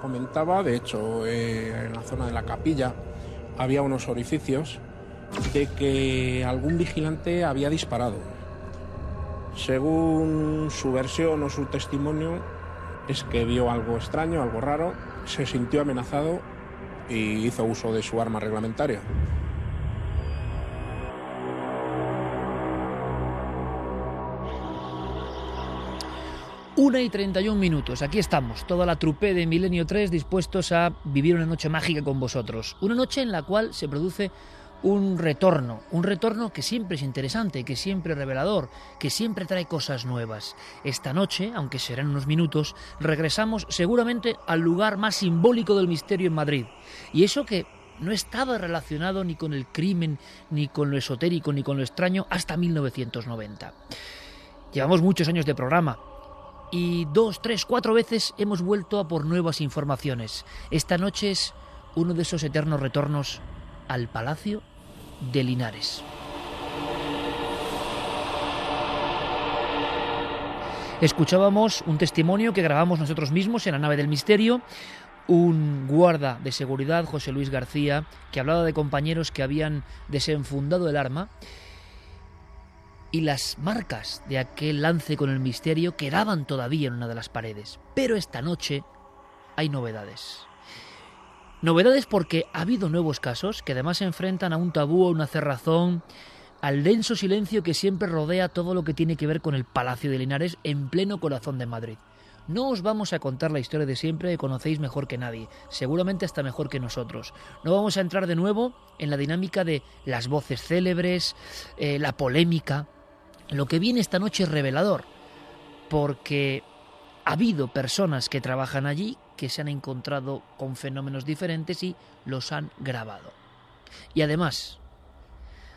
Comentaba, de hecho eh, en la zona de la capilla había unos orificios de que algún vigilante había disparado. Según su versión o su testimonio, es que vio algo extraño, algo raro, se sintió amenazado y hizo uso de su arma reglamentaria. Una y 31 minutos, aquí estamos, toda la trupe de Milenio 3 dispuestos a vivir una noche mágica con vosotros. Una noche en la cual se produce un retorno, un retorno que siempre es interesante, que siempre es revelador, que siempre trae cosas nuevas. Esta noche, aunque serán unos minutos, regresamos seguramente al lugar más simbólico del misterio en Madrid. Y eso que no estaba relacionado ni con el crimen, ni con lo esotérico, ni con lo extraño hasta 1990. Llevamos muchos años de programa, y dos, tres, cuatro veces hemos vuelto a por nuevas informaciones. Esta noche es uno de esos eternos retornos al Palacio de Linares. Escuchábamos un testimonio que grabamos nosotros mismos en la nave del misterio, un guarda de seguridad, José Luis García, que hablaba de compañeros que habían desenfundado el arma y las marcas de aquel lance con el misterio quedaban todavía en una de las paredes. Pero esta noche hay novedades. Novedades porque ha habido nuevos casos que además se enfrentan a un tabú, a una cerrazón, al denso silencio que siempre rodea todo lo que tiene que ver con el Palacio de Linares en pleno corazón de Madrid. No os vamos a contar la historia de siempre que conocéis mejor que nadie, seguramente hasta mejor que nosotros. No vamos a entrar de nuevo en la dinámica de las voces célebres, eh, la polémica, lo que viene esta noche es revelador, porque ha habido personas que trabajan allí que se han encontrado con fenómenos diferentes y los han grabado. Y además,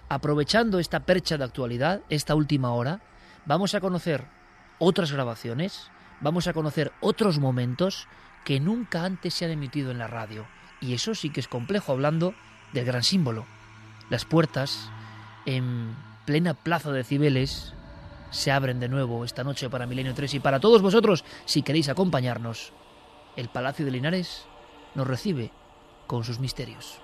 aprovechando esta percha de actualidad, esta última hora, vamos a conocer otras grabaciones, vamos a conocer otros momentos que nunca antes se han emitido en la radio. Y eso sí que es complejo, hablando del gran símbolo. Las puertas en plena plaza de Cibeles, se abren de nuevo esta noche para Milenio 3 y para todos vosotros, si queréis acompañarnos. El Palacio de Linares nos recibe con sus misterios.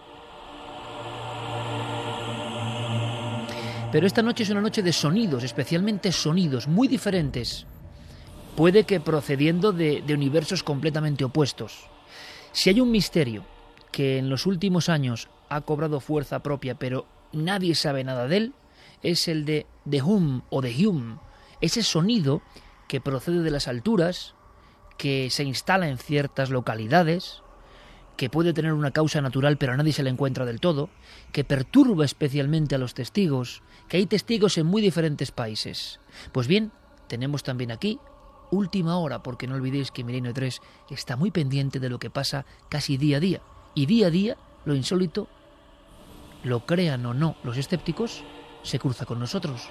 Pero esta noche es una noche de sonidos, especialmente sonidos muy diferentes. Puede que procediendo de, de universos completamente opuestos. Si hay un misterio que en los últimos años ha cobrado fuerza propia, pero nadie sabe nada de él, es el de The Hum o The Hum, ese sonido que procede de las alturas, que se instala en ciertas localidades, que puede tener una causa natural pero a nadie se le encuentra del todo, que perturba especialmente a los testigos, que hay testigos en muy diferentes países. Pues bien, tenemos también aquí última hora, porque no olvidéis que Milenio 3 está muy pendiente de lo que pasa casi día a día. Y día a día, lo insólito, lo crean o no los escépticos, se cruza con nosotros.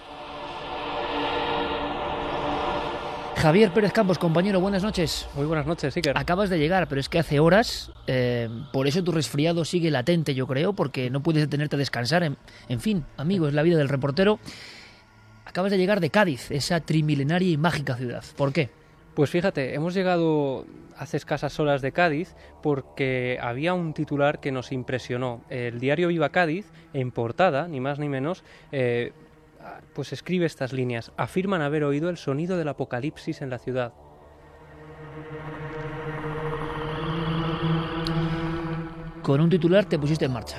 Javier Pérez Campos, compañero, buenas noches. Muy buenas noches, Iker. Acabas de llegar, pero es que hace horas, eh, por eso tu resfriado sigue latente, yo creo, porque no puedes detenerte a descansar. En, en fin, amigo, es la vida del reportero. Acabas de llegar de Cádiz, esa trimilenaria y mágica ciudad. ¿Por qué? Pues fíjate, hemos llegado hace escasas horas de Cádiz porque había un titular que nos impresionó. El diario Viva Cádiz, en portada, ni más ni menos, eh, pues escribe estas líneas. Afirman haber oído el sonido del apocalipsis en la ciudad. Con un titular te pusiste en marcha.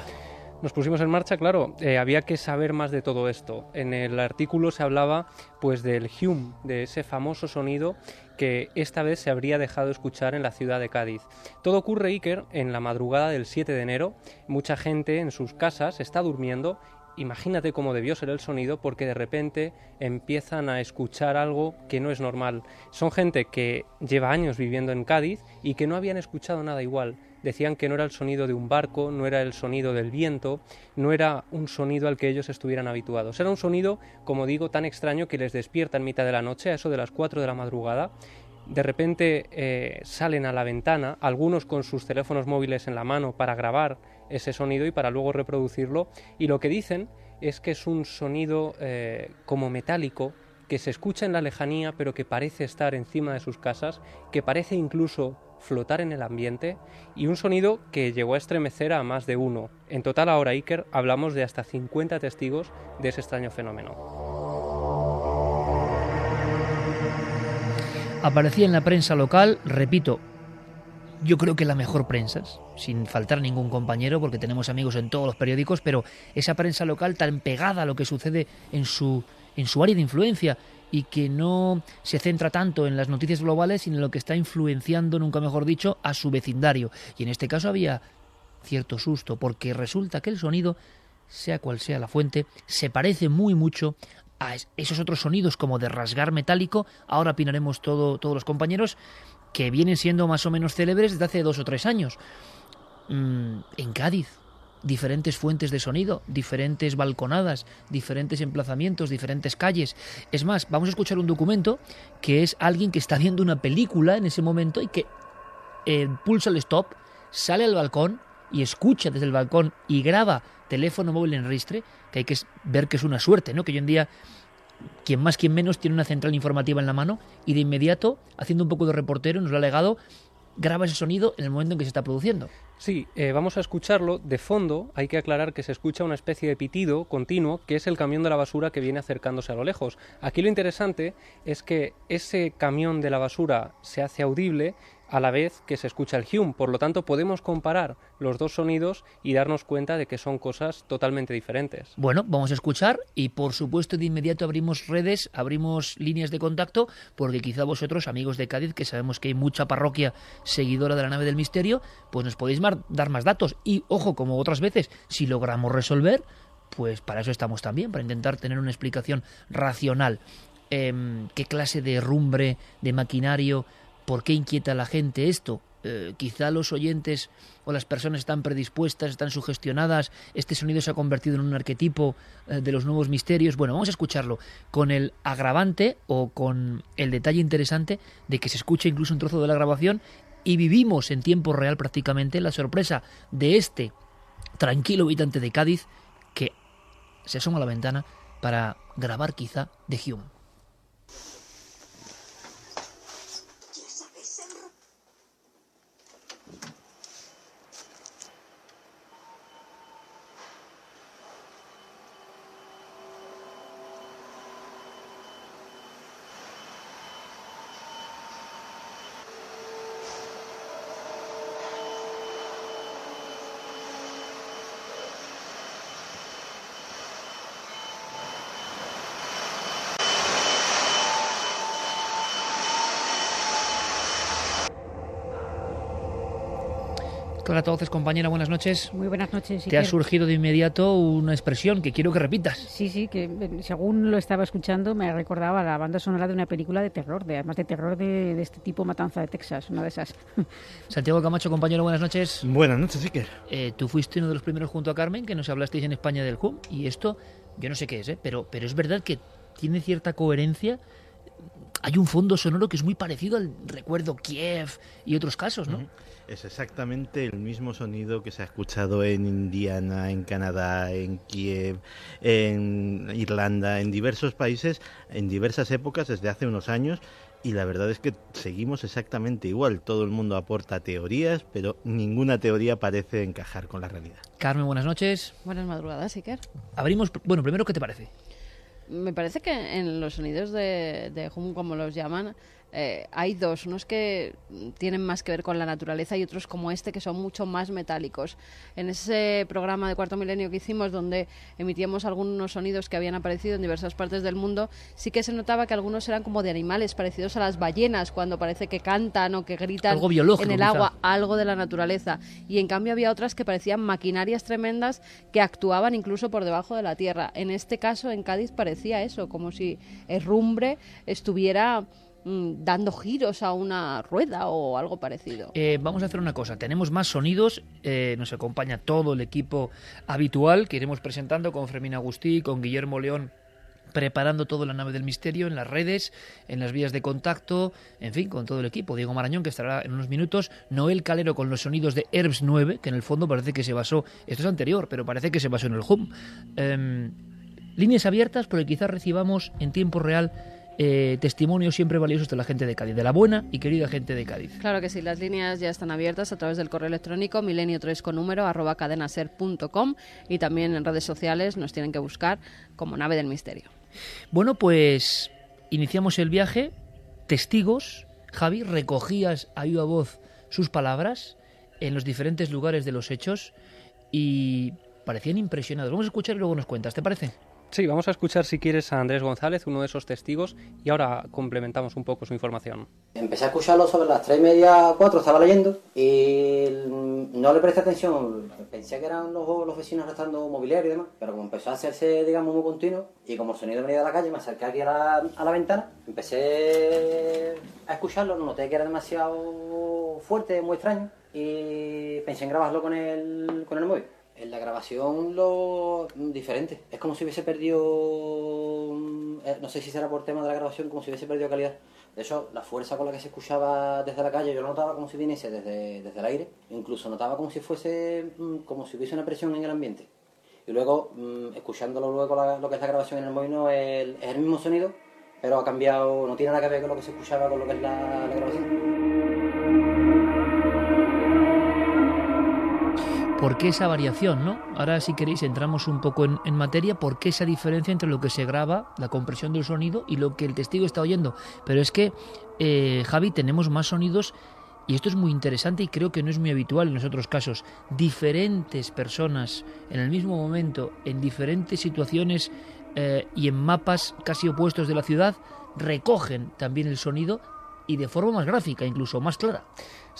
Nos pusimos en marcha, claro, eh, había que saber más de todo esto. En el artículo se hablaba pues del hum, de ese famoso sonido que esta vez se habría dejado escuchar en la ciudad de Cádiz. Todo ocurre, Iker, en la madrugada del 7 de enero. Mucha gente en sus casas está durmiendo imagínate cómo debió ser el sonido porque de repente empiezan a escuchar algo que no es normal. Son gente que lleva años viviendo en Cádiz y que no habían escuchado nada igual. Decían que no era el sonido de un barco, no era el sonido del viento, no era un sonido al que ellos estuvieran habituados. Era un sonido, como digo, tan extraño que les despierta en mitad de la noche, a eso de las 4 de la madrugada, de repente eh, salen a la ventana, algunos con sus teléfonos móviles en la mano para grabar ese sonido y para luego reproducirlo. Y lo que dicen es que es un sonido eh, como metálico que se escucha en la lejanía pero que parece estar encima de sus casas, que parece incluso flotar en el ambiente y un sonido que llegó a estremecer a más de uno. En total ahora Iker hablamos de hasta 50 testigos de ese extraño fenómeno. Aparecía en la prensa local, repito, yo creo que la mejor prensa, sin faltar ningún compañero, porque tenemos amigos en todos los periódicos, pero esa prensa local tan pegada a lo que sucede en su, en su área de influencia y que no se centra tanto en las noticias globales, sino en lo que está influenciando, nunca mejor dicho, a su vecindario. Y en este caso había cierto susto, porque resulta que el sonido, sea cual sea la fuente, se parece muy mucho a esos otros sonidos como de rasgar metálico, ahora opinaremos todo, todos los compañeros, que vienen siendo más o menos célebres desde hace dos o tres años. Mm, en Cádiz, diferentes fuentes de sonido, diferentes balconadas, diferentes emplazamientos, diferentes calles. Es más, vamos a escuchar un documento que es alguien que está viendo una película en ese momento y que eh, pulsa el stop, sale al balcón y escucha desde el balcón y graba teléfono móvil en ristre, que hay que ver que es una suerte, ¿no? Que hoy en día quien más, quien menos tiene una central informativa en la mano y de inmediato, haciendo un poco de reportero, nos lo ha legado, graba ese sonido en el momento en que se está produciendo. Sí, eh, vamos a escucharlo. De fondo hay que aclarar que se escucha una especie de pitido continuo, que es el camión de la basura que viene acercándose a lo lejos. Aquí lo interesante es que ese camión de la basura se hace audible a la vez que se escucha el hum. Por lo tanto, podemos comparar los dos sonidos y darnos cuenta de que son cosas totalmente diferentes. Bueno, vamos a escuchar y por supuesto de inmediato abrimos redes, abrimos líneas de contacto, porque quizá vosotros, amigos de Cádiz, que sabemos que hay mucha parroquia seguidora de la nave del misterio, pues nos podéis dar más datos. Y ojo, como otras veces, si logramos resolver, pues para eso estamos también, para intentar tener una explicación racional. Em, qué clase de rumbre, de maquinario, ¿Por qué inquieta a la gente esto? Eh, quizá los oyentes o las personas están predispuestas, están sugestionadas, este sonido se ha convertido en un arquetipo eh, de los nuevos misterios. Bueno, vamos a escucharlo con el agravante o con el detalle interesante de que se escucha incluso un trozo de la grabación y vivimos en tiempo real prácticamente la sorpresa de este tranquilo habitante de Cádiz que se asoma a la ventana para grabar quizá de Hume. Hola a todos, compañera, buenas noches. Muy buenas noches. Te ha surgido de inmediato una expresión que quiero que repitas. Sí, sí, que eh, según lo estaba escuchando me recordaba la banda sonora de una película de terror, de además de terror de, este tipo Matanza de Texas, una de esas. Santiago Camacho, compañero, buenas noches. Buenas noches, Iker. Eh, tú fuiste uno de los primeros junto a Carmen que nos hablasteis en España del HUM y esto, yo no sé qué es, ¿eh? pero, pero es verdad que tiene cierta coherencia hay un fondo sonoro que es muy parecido al recuerdo Kiev y otros casos, ¿no? Es exactamente el mismo sonido que se ha escuchado en Indiana, en Canadá, en Kiev, en Irlanda, en diversos países, en diversas épocas desde hace unos años. Y la verdad es que seguimos exactamente igual. Todo el mundo aporta teorías, pero ninguna teoría parece encajar con la realidad. Carmen, buenas noches. Buenas madrugadas, Iker. Abrimos. Bueno, primero, ¿qué te parece? Me parece que en los sonidos de, de Hum, como los llaman, eh, hay dos, unos que tienen más que ver con la naturaleza y otros como este que son mucho más metálicos. En ese programa de Cuarto Milenio que hicimos, donde emitíamos algunos sonidos que habían aparecido en diversas partes del mundo, sí que se notaba que algunos eran como de animales parecidos a las ballenas, cuando parece que cantan o que gritan en el agua, algo de la naturaleza. Y en cambio había otras que parecían maquinarias tremendas que actuaban incluso por debajo de la tierra. En este caso, en Cádiz, parecía eso, como si el rumbre estuviera Mm, dando giros a una rueda o algo parecido. Eh, vamos a hacer una cosa, tenemos más sonidos, eh, nos acompaña todo el equipo habitual que iremos presentando con Fermín Agustí, con Guillermo León preparando todo la nave del misterio en las redes, en las vías de contacto, en fin, con todo el equipo. Diego Marañón, que estará en unos minutos. Noel Calero con los sonidos de Herbs 9, que en el fondo parece que se basó, esto es anterior, pero parece que se basó en el Hum. Em, líneas abiertas, porque quizás recibamos en tiempo real eh, testimonios siempre valiosos de la gente de Cádiz, de la buena y querida gente de Cádiz. Claro que sí, las líneas ya están abiertas a través del correo electrónico milenio3 con número arroba cadenaser.com y también en redes sociales nos tienen que buscar como nave del misterio. Bueno, pues iniciamos el viaje. Testigos, Javi, recogías a viva voz sus palabras en los diferentes lugares de los hechos y parecían impresionados. Vamos a escuchar y luego nos cuentas, ¿te parece? Sí, vamos a escuchar si quieres a Andrés González, uno de esos testigos, y ahora complementamos un poco su información. Empecé a escucharlo sobre las tres y media, cuatro, estaba leyendo y no le presté atención. Pensé que eran los, vecinos restando mobiliario y demás, pero como empezó a hacerse, digamos, muy continuo y como el sonido venía de la calle, me acerqué aquí a la, a la ventana, empecé a escucharlo, noté que era demasiado fuerte, muy extraño y pensé en grabarlo con el, con el móvil. En la grabación lo diferente. Es como si hubiese perdido, eh, no sé si será por tema de la grabación, como si hubiese perdido calidad. De hecho, la fuerza con la que se escuchaba desde la calle, yo lo notaba como si viniese desde, desde el aire. Incluso notaba como si fuese, mm, como si hubiese una presión en el ambiente. Y luego, mm, escuchándolo luego lo que es la grabación en el móvil, es el mismo sonido, pero ha cambiado, no tiene nada que ver con lo que se escuchaba con lo que es la grabación. ¿Por qué esa variación? ¿no? Ahora, si queréis, entramos un poco en, materia. ¿Por qué esa diferencia entre lo que se graba, la compresión del sonido, y lo que el testigo está oyendo? Pero es que, eh, Javi, tenemos más sonidos y esto es muy interesante y creo que no es muy habitual en los otros casos. Diferentes personas en el mismo momento, en diferentes situaciones eh, y en mapas casi opuestos de la ciudad, recogen también el sonido y de forma más gráfica, incluso más clara.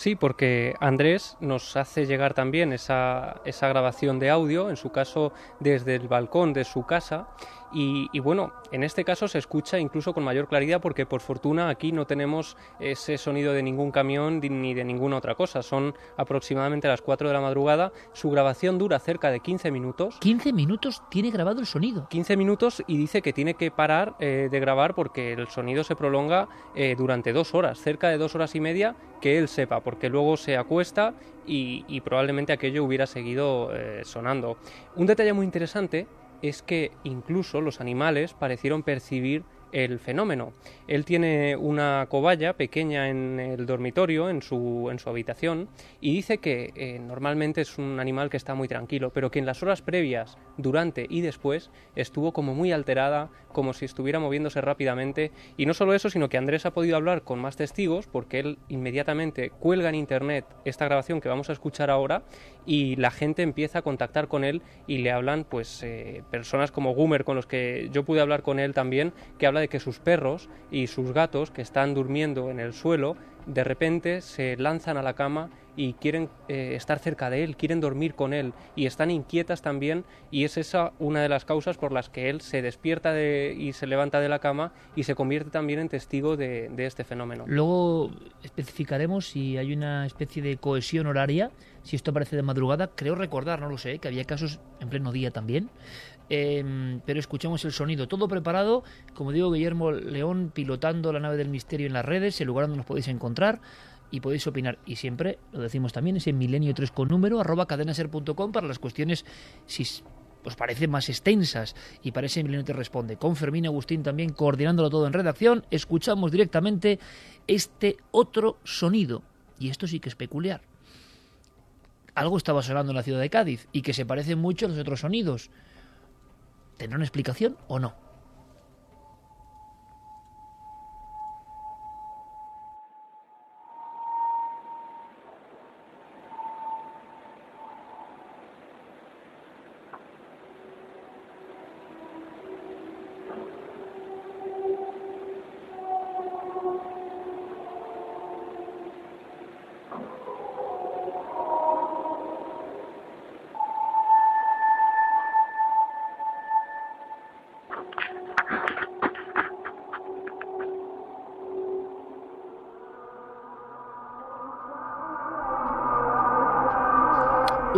Sí, porque Andrés nos hace llegar también esa, esa grabación de audio, en su caso desde el balcón de su casa, y, bueno, en este caso se escucha incluso con mayor claridad porque por fortuna aquí no tenemos ese sonido de ningún camión ni de ninguna otra cosa. Son aproximadamente las 4 de la madrugada. Su grabación dura cerca de 15 minutos. 15 minutos tiene grabado el sonido. 15 minutos y dice que tiene que parar eh, de grabar porque el sonido se prolonga eh, durante dos horas, cerca de dos horas y media, que él sepa, porque luego se acuesta y, probablemente aquello hubiera seguido eh, sonando. Un detalle muy interesante es que incluso los animales parecieron percibir el fenómeno. Él tiene una cobaya pequeña en el dormitorio, en su, en su habitación, y dice que eh, normalmente es un animal que está muy tranquilo, pero que en las horas previas, durante y después estuvo como muy alterada, como si estuviera moviéndose rápidamente. Y no solo eso, sino que Andrés ha podido hablar con más testigos, porque él inmediatamente cuelga en internet esta grabación que vamos a escuchar ahora, y la gente empieza a contactar con él y le hablan, pues, eh, personas como Gumer, con los que yo pude hablar con él también, que de que sus perros y sus gatos que están durmiendo en el suelo de repente se lanzan a la cama y quieren eh, estar cerca de él, quieren dormir con él y están inquietas también y es esa una de las causas por las que él se despierta y se levanta de la cama y se convierte también en testigo de, este fenómeno. Luego especificaremos si hay una especie de cohesión horaria si esto aparece de madrugada. Creo recordar, no lo sé, que había casos en pleno día también. Em, pero escuchamos el sonido, todo preparado, como digo, Guillermo León pilotando la nave del misterio en las redes, el lugar donde nos podéis encontrar y podéis opinar. Y siempre, lo decimos también, ese milenio 3 con número, arroba cadenaser.com para las cuestiones, si os parece más extensas y para ese milenio te responde. Con Fermín Agustín también coordinándolo todo en redacción, escuchamos directamente este otro sonido. Y esto sí que es peculiar. Algo estaba sonando en la ciudad de Cádiz y que se parece mucho a los otros sonidos. ¿Tendrá una explicación o no?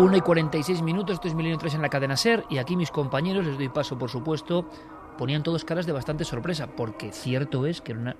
1 y 46 minutos, esto es Milenio 3 en la cadena SER y aquí mis compañeros, les doy paso por supuesto, ponían todos caras de bastante sorpresa, porque cierto es que era una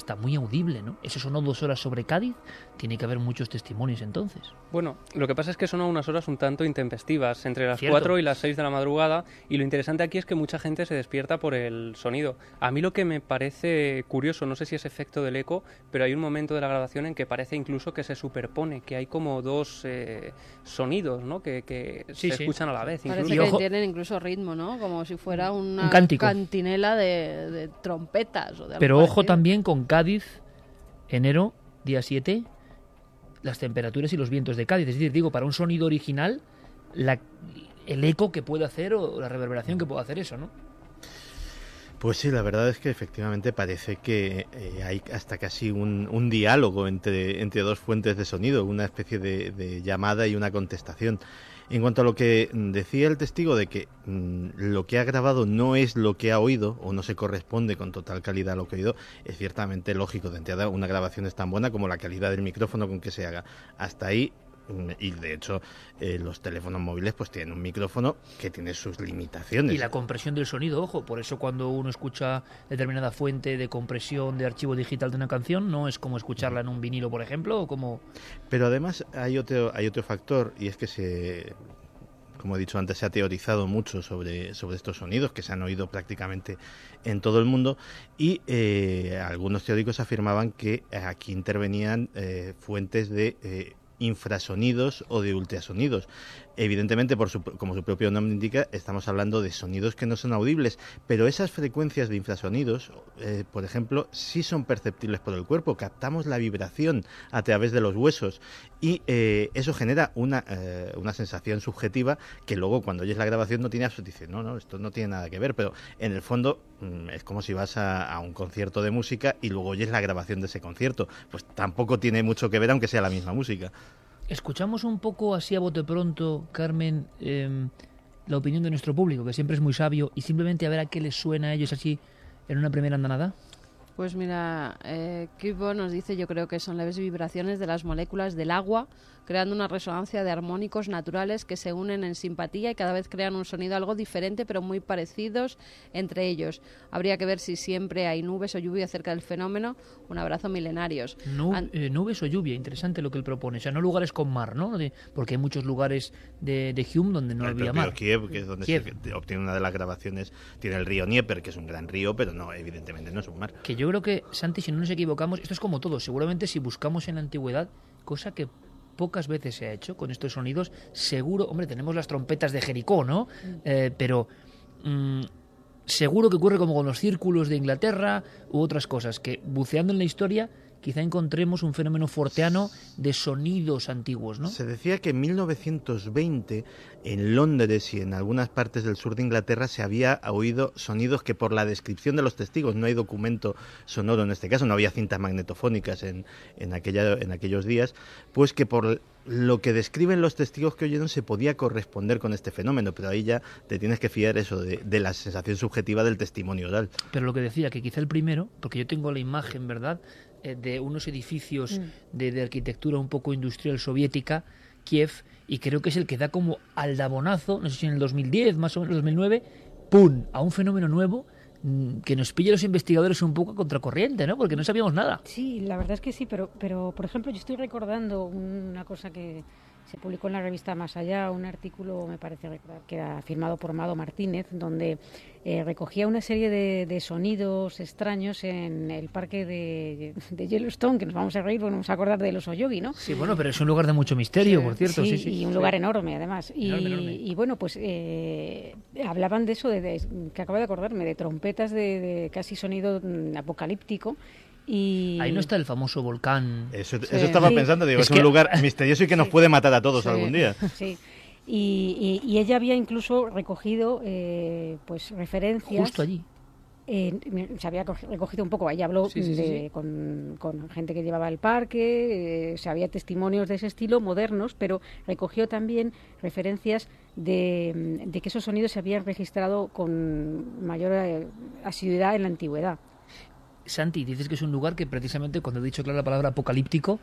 hasta muy audible, ¿no? Eso sonó dos horas sobre Cádiz, tiene que haber muchos testimonios entonces. Bueno, lo que pasa es que son unas horas un tanto intempestivas, entre las 4 y las 6 de la madrugada, y lo interesante aquí es que mucha gente se despierta por el sonido. A mí lo que me parece curioso, no sé si es efecto del eco, pero hay un momento de la grabación en que parece incluso que se superpone, que hay como dos eh, sonidos, ¿no? Que, se escuchan a la vez. Parece que tienen incluso ritmo, ¿no? Como si fuera una cantinela de, trompetas. O de pero ojo también con Cádiz, enero, día 7, las temperaturas y los vientos de Cádiz. Es decir, digo, para un sonido original, el eco que puede hacer o la reverberación que puede hacer eso, ¿no? Pues sí, la verdad es que efectivamente parece que eh, hay hasta casi un, diálogo entre, entre dos fuentes de sonido, una especie de llamada y una contestación. En cuanto a lo que decía el testigo de que mm, lo que ha grabado no es lo que ha oído o no se corresponde con total calidad a lo que ha oído, es ciertamente lógico. De entrada, una grabación es tan buena como la calidad del micrófono con que se haga. Hasta ahí y de hecho eh, los teléfonos móviles pues tienen un micrófono que tiene sus limitaciones. Y la compresión del sonido, ojo, por eso cuando uno escucha determinada fuente de compresión de archivo digital de una canción no es como escucharla en un vinilo, por ejemplo, o como Pero además hay otro hay otro factor y es que se como he dicho antes, se ha teorizado mucho sobre, sobre estos sonidos que se han oído prácticamente en todo el mundo y eh, algunos teóricos afirmaban que aquí intervenían eh, fuentes de infrasonidos o de ultrasonidos. Evidentemente, por como su propio nombre indica, estamos hablando de sonidos que no son audibles, pero esas frecuencias de infrasonidos, eh, por ejemplo, sí son perceptibles por el cuerpo. Captamos la vibración a través de los huesos y eh, eso genera una, eh, una, sensación subjetiva que luego cuando oyes la grabación no tiene absolutamente, no, no, esto no tiene nada que ver, pero en el fondo mm, es como si vas a, a un concierto de música y luego oyes la grabación de ese concierto. Pues tampoco tiene mucho que ver, aunque sea la misma música. Escuchamos un poco así a bote pronto, Carmen, em, la opinión de nuestro público, que siempre es muy sabio, y simplemente a ver a qué les suena a ellos así en una primera andanada. Pues mira, eh, nos dice, yo creo que son leves vibraciones de las moléculas del agua creando una resonancia de armónicos naturales que se unen en simpatía y cada vez crean un sonido algo diferente pero muy parecidos entre ellos. Habría que ver si siempre hay nubes o lluvia cerca del fenómeno. Un abrazo milenarios. Eh, nubes o lluvia, interesante lo que él propone. O sea, no lugares con mar, ¿no? porque hay muchos lugares de, de Hume donde no había mar. Kiev, que es donde se obtiene una de las grabaciones, tiene el río Nieper, que es un gran río, pero no, evidentemente no es un mar. Que yo creo que, Santi, si no nos equivocamos, esto es como todo. Seguramente si buscamos en la antigüedad, cosa que pocas veces se ha hecho con estos sonidos. Seguro, hombre, tenemos las trompetas de Jericó, ¿no? Mm. Eh, pero mm, seguro que ocurre como con los círculos de Inglaterra u otras cosas, que buceando en la historia quizá encontremos un fenómeno forteano de sonidos antiguos, ¿no? Se decía que en 1920 en Londres y en algunas partes del sur de Inglaterra se había oído sonidos que por la descripción de los testigos, no hay documento sonoro en este caso, no había cintas magnetofónicas en, en, aquella, en aquellos días, pues que por lo que describen los testigos que oyeron se podía corresponder con este fenómeno, pero ahí ya te tienes que fiar eso de, de, la sensación subjetiva del testimonio oral. Pero lo que decía, que quizá el primero, porque yo tengo la imagen, ¿verdad?, de unos edificios Mm. de, de arquitectura un poco industrial soviética, Kiev, y creo que es el que da como aldabonazo, no sé si en el 2010, más o menos 2009, ¡pum!, a un fenómeno nuevo mm, que nos pilla a los investigadores un poco a contracorriente, ¿no? Porque no sabíamos nada. Sí, la verdad es que sí, pero, pero por ejemplo, yo estoy recordando una cosa que se publicó en la revista Más Allá, un artículo, me parece recordar, que era firmado por Amado Martínez, donde eh, recogía una serie de, de sonidos extraños en el parque de, de Yellowstone, que nos vamos a reír porque nos vamos a acordar del oso yogi, ¿no? Sí, bueno, pero es un lugar de mucho misterio, por cierto. Sí, sí. y un lugar enorme, además. Y, Enorme, y bueno, pues eh, hablaban de eso, de, de- que acabo de acordarme, de trompetas de, de casi sonido mm, apocalíptico. Y... Ahí no está el famoso volcán. Eso, Sí. eso estaba Sí. pensando, digo, Es es, un que- lugar misterioso y que nos puede matar a todos Sí, algún día. Sí. Y, y- y ella había incluso recogido eh, pues referencias. Justo allí. eh, se había cogi- recogido un poco, ella habló Sí, sí, sí, de- sí. Con, con gente que llevaba el parque, eh, se había testimonios de ese estilo, modernos, pero recogió también referencias de, de que esos sonidos se habían registrado con mayor eh, asiduidad en la antigüedad. Santi, dices que es un lugar que precisamente, cuando he dicho claro la palabra apocalíptico,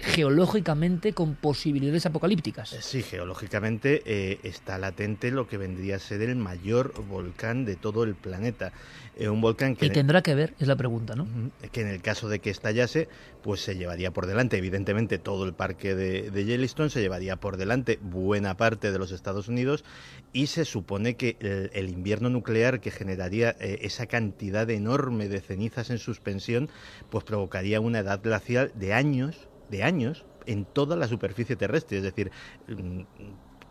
geológicamente con posibilidades apocalípticas. Sí, geológicamente eh, está latente lo que vendría a ser el mayor volcán de todo el planeta. Eh, un volcán que... Y tendrá que ver, es la pregunta, ¿no? Que en el caso de que estallase, pues se llevaría por delante, evidentemente, todo el parque de, de Yellowstone, se llevaría por delante buena parte de los Estados Unidos y se supone que el, el invierno nuclear que generaría eh, esa cantidad enorme de cenizas en suspensión, pues provocaría una edad glacial de años, de años, en toda la superficie terrestre, es decir, mm,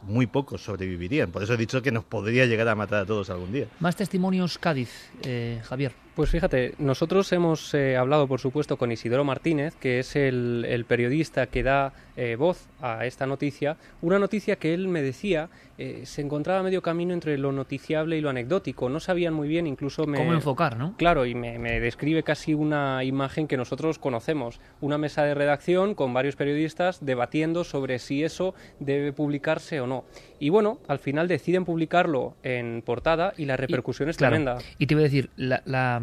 muy pocos sobrevivirían. Por eso he dicho que nos podría llegar a matar a todos algún día. Más testimonios Cádiz, eh, Javier. Pues fíjate, nosotros hemos eh, hablado, por supuesto, con Isidoro Martínez, que es el, el periodista que da eh, voz a esta noticia, una noticia que él me decía eh, se encontraba a medio camino entre lo noticiable y lo anecdótico. No sabían muy bien, incluso me... ¿Cómo enfocar, no? Claro, y me, me describe casi una imagen que nosotros conocemos, una mesa de redacción con varios periodistas debatiendo sobre si eso debe publicarse o no. Y bueno, al final deciden publicarlo en portada y la repercusión es Claro. tremenda. Y te voy a decir, la, la,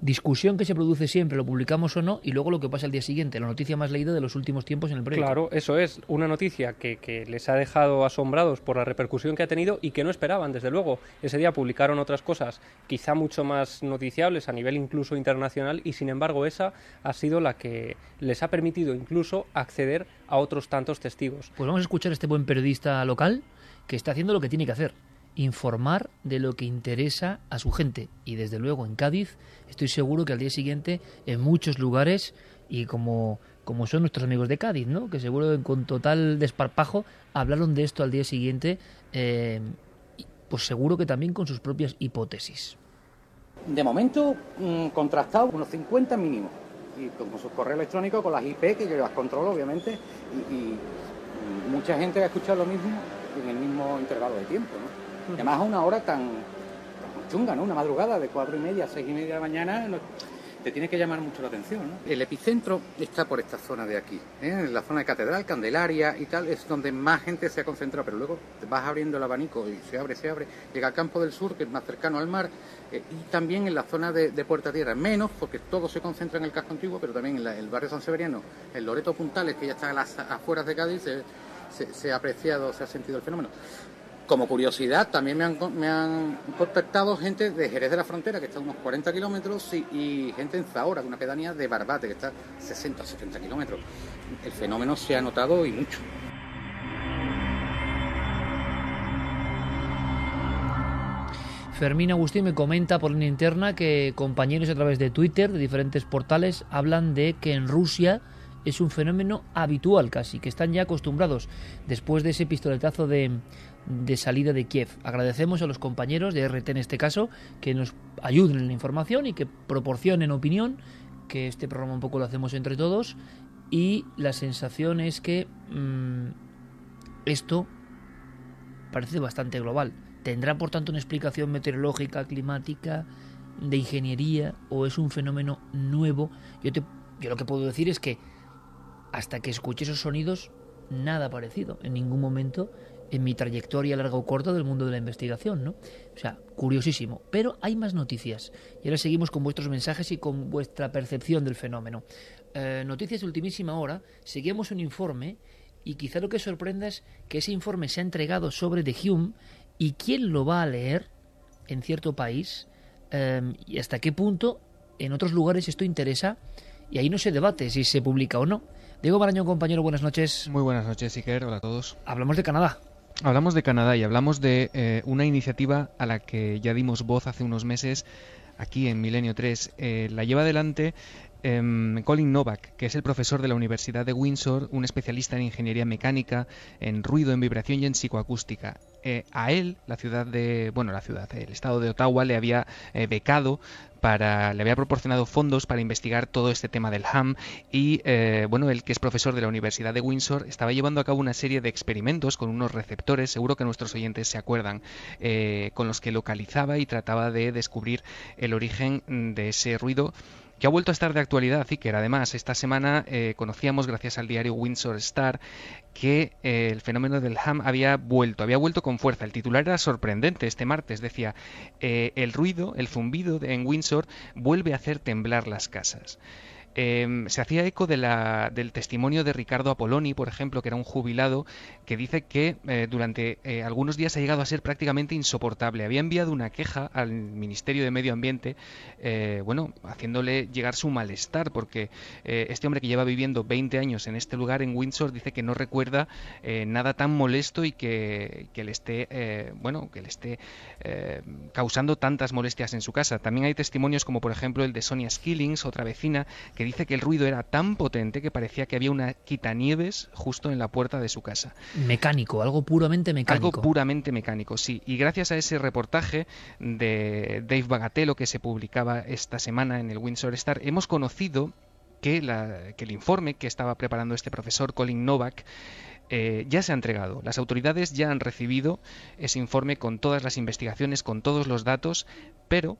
discusión que se produce siempre, lo publicamos o no, y luego lo que pasa al día siguiente, la noticia más leída de los últimos tiempos en el periódico. Claro, eso es una noticia que, que les ha dejado asombrados por la repercusión que ha tenido y que no esperaban, desde luego. Ese día publicaron otras cosas quizá mucho más noticiables a nivel incluso internacional y sin embargo esa ha sido la que les ha permitido incluso acceder a otros tantos testigos. Pues vamos a escuchar a este buen periodista local que está haciendo lo que tiene que hacer, informar de lo que interesa a su gente. Y desde luego en Cádiz estoy seguro que al día siguiente en muchos lugares y como, como son nuestros amigos de Cádiz, ¿no? que seguro con total desparpajo hablaron de esto al día siguiente, eh, pues seguro que también con sus propias hipótesis. De momento, mm, contrastado unos 50 mínimos. Y con su correo electrónico, con las IP, que yo las controlo, obviamente. Y, mucha gente ha escuchado lo mismo en el mismo intervalo de tiempo, ¿no? Además a una hora tan, tan chunga, ¿no? Una madrugada de cuatro y media a seis y media de la mañana, no- te tiene que llamar mucho la atención, ¿no? El epicentro está por esta zona de aquí, ¿eh? en la zona de Catedral, Candelaria y tal, es donde más gente se ha concentrado, pero luego vas abriendo el abanico y se abre, se abre, llega al campo del sur, que es más cercano al mar, eh, y también en la zona de, de Puerta Tierra, menos porque todo se concentra en el casco antiguo, pero también en la- el barrio San Severiano, el Loreto Puntales, que ya está a las afueras de Cádiz, se, se- se ha apreciado, se ha sentido el fenómeno. Como curiosidad, también me han, contactado gente de Jerez de la Frontera, que está a unos 40 kilómetros, y, gente en Zahora, una pedanía de Barbate, que está a 60 o 70 kilómetros. El fenómeno se ha notado y mucho. Fermín Agustín me comenta por línea interna que compañeros a través de Twitter, de diferentes portales, hablan de que en Rusia es un fenómeno habitual casi, que están ya acostumbrados después de ese pistoletazo de, de salida de Kiev. Agradecemos a los compañeros de RT en este caso que nos ayuden en la información y que proporcionen opinión, que este programa un poco lo hacemos entre todos y la sensación es que mm, esto parece bastante global. ¿Tendrá por tanto una explicación meteorológica, climática, de ingeniería o es un fenómeno nuevo? Yo, te, yo lo que puedo decir es que hasta que escuché esos sonidos, nada parecido. En ningún momento en mi trayectoria larga o corta del mundo de la investigación, ¿no? O sea, curiosísimo. Pero hay más noticias. Y ahora seguimos con vuestros mensajes y con vuestra percepción del fenómeno. Eh, noticias de ultimísima hora. Seguimos un informe y quizá lo que sorprenda es que ese informe se ha entregado sobre The Hume y quién lo va a leer en cierto país eh, y hasta qué punto en otros lugares esto interesa y ahí no se debate si se publica o no. Diego Marañón, compañero, buenas noches. Muy buenas noches, Iker. Hola a todos. Hablamos de Canadá. Hablamos de Canadá y hablamos de eh, una iniciativa a la que ya dimos voz hace unos meses aquí en Milenio 3. Eh, la lleva adelante em, Colin Novak, que es el profesor de la Universidad de Windsor, un especialista en ingeniería mecánica, en ruido, en vibración y en psicoacústica. Eh, a él, la ciudad de, bueno, la ciudad, el estado de Ottawa le había becado para, le había proporcionado fondos para investigar todo este tema del ham y eh, bueno, él que es profesor de la Universidad de Windsor estaba llevando a cabo una serie de experimentos con unos receptores, seguro que nuestros oyentes se acuerdan, eh, con los que localizaba y trataba de descubrir el origen de ese ruido que ha vuelto a estar de actualidad, que Además, esta semana eh, conocíamos, gracias al diario Windsor Star, que eh, el fenómeno del ham había vuelto, había vuelto con fuerza. El titular era sorprendente este martes, decía, eh, el ruido, el zumbido en Windsor vuelve a hacer temblar las casas. Em, se hacía eco de la, del testimonio de Ricardo Apoloni, por ejemplo, que era un jubilado, que dice que eh, durante eh, algunos días ha llegado a ser prácticamente insoportable. Había enviado una queja al Ministerio de Medio Ambiente, eh, bueno, haciéndole llegar su malestar, porque este hombre que lleva viviendo 20 años en este lugar, en Windsor, dice que no recuerda nada tan molesto y que, que le esté, bueno, que le esté causando tantas molestias en su casa. También hay testimonios como, por ejemplo, el de Sonia Skillings, otra vecina, que dice que el ruido era tan potente que parecía que había una quitanieves justo en la puerta de su casa. Mecánico, algo puramente mecánico. Algo puramente mecánico, sí. Y gracias a ese reportaje de Dave Bagatello que se publicaba esta semana en el Windsor Star, hemos conocido que, la, que el informe que estaba preparando este profesor Colin Novak eh, ya se ha entregado. Las autoridades ya han recibido ese informe con todas las investigaciones, con todos los datos, pero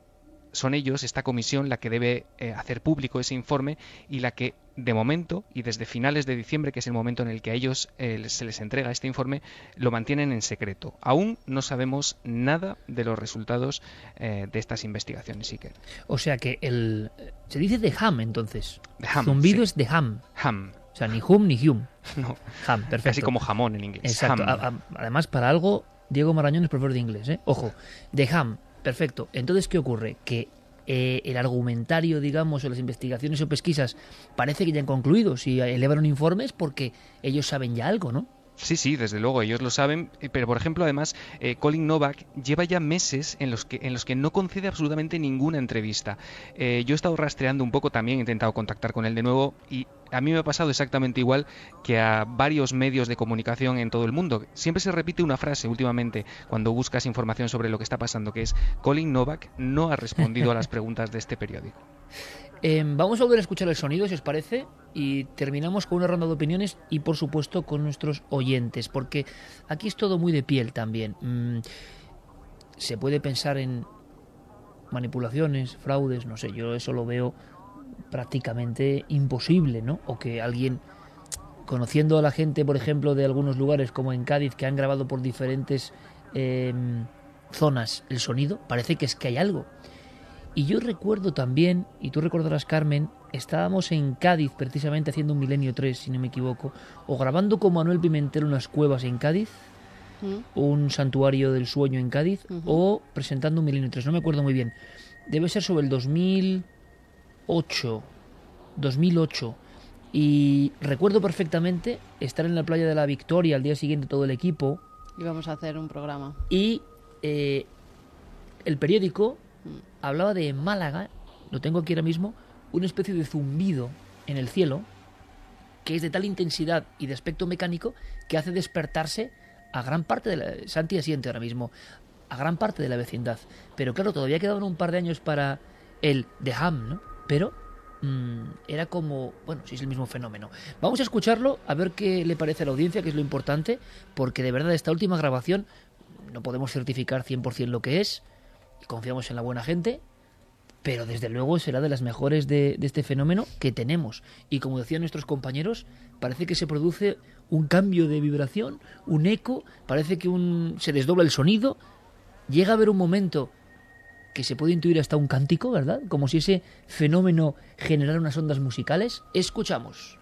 son ellos, esta comisión, la que debe eh, hacer público ese informe y la que, de momento, y desde finales de diciembre, que es el momento en el que a ellos eh, se les entrega este informe, lo mantienen en secreto. Aún no sabemos nada de los resultados eh, de estas investigaciones, Iker. O sea que el... Se dice de Ham, entonces. De ham, Zumbido es de Ham. Ham. O sea, ni Hum ni Hume. No. Ham, perfecto. Así como jamón en inglés. Exacto. además, para algo, Diego Marañón es profesor de inglés, ¿eh? Ojo, de Ham Perfecto. Entonces, ¿qué ocurre? Que eh, el argumentario, digamos, o las investigaciones o pesquisas parece que ya han concluido. Si elevaron informes porque ellos saben ya algo, ¿no? Sí, sí, desde luego, ellos lo saben, eh, pero por ejemplo, además, eh, Colin Novak lleva ya meses en los que, en los que no concede absolutamente ninguna entrevista. yo he estado rastreando un poco también, he intentado contactar con él de nuevo y a mí me ha pasado exactamente igual que a varios medios de comunicación en todo el mundo. Siempre se repite una frase últimamente cuando buscas información sobre lo que está pasando, que es Colin Novak no ha respondido a las preguntas de este periódico. Em, vamos a volver a escuchar el sonido, si os parece, y terminamos con una ronda de opiniones y, por supuesto, con nuestros oyentes, porque aquí es todo muy de piel también. Mm, se puede pensar en manipulaciones, fraudes, no sé, yo eso lo veo prácticamente imposible, ¿no? O que alguien, conociendo a la gente, por ejemplo, de algunos lugares como en Cádiz, que han grabado por diferentes em, zonas el sonido, parece que es que hay algo. Y yo recuerdo también, y tú recordarás Carmen, estábamos en Cádiz precisamente haciendo un Milenio 3, si no me equivoco, o grabando con Manuel Pimentel unas cuevas en Cádiz, mm. un santuario del sueño en Cádiz, o presentando un Milenio 3, no me acuerdo muy bien. Debe ser sobre el 2000, 2008, 2008. Y recuerdo perfectamente estar en la playa de la Victoria al día siguiente todo el equipo. Íbamos a hacer un programa. Y eh, el periódico. Hablaba de Málaga, lo tengo aquí ahora mismo, una especie de zumbido en el cielo que es de tal intensidad y de aspecto mecánico que hace despertarse a gran parte de la... Santi asiente ahora mismo, a gran parte de la vecindad. Pero claro, todavía quedaban un par de años para el de Ham, ¿no? pero mm, era como, bueno, si es el mismo fenómeno. Vamos a escucharlo, a ver qué le parece a la audiencia, que es lo importante, porque de verdad esta última grabación no podemos certificar 100% lo que es, confiamos en la buena gente, pero desde luego será de las mejores de, de, este fenómeno que tenemos. Y como decían nuestros compañeros, parece que se produce un cambio de vibración, un eco, parece que un, se desdobla el sonido. Llega a haber un momento que se puede intuir hasta un cántico, ¿verdad? Como si ese fenómeno generara unas ondas musicales. Escuchamos.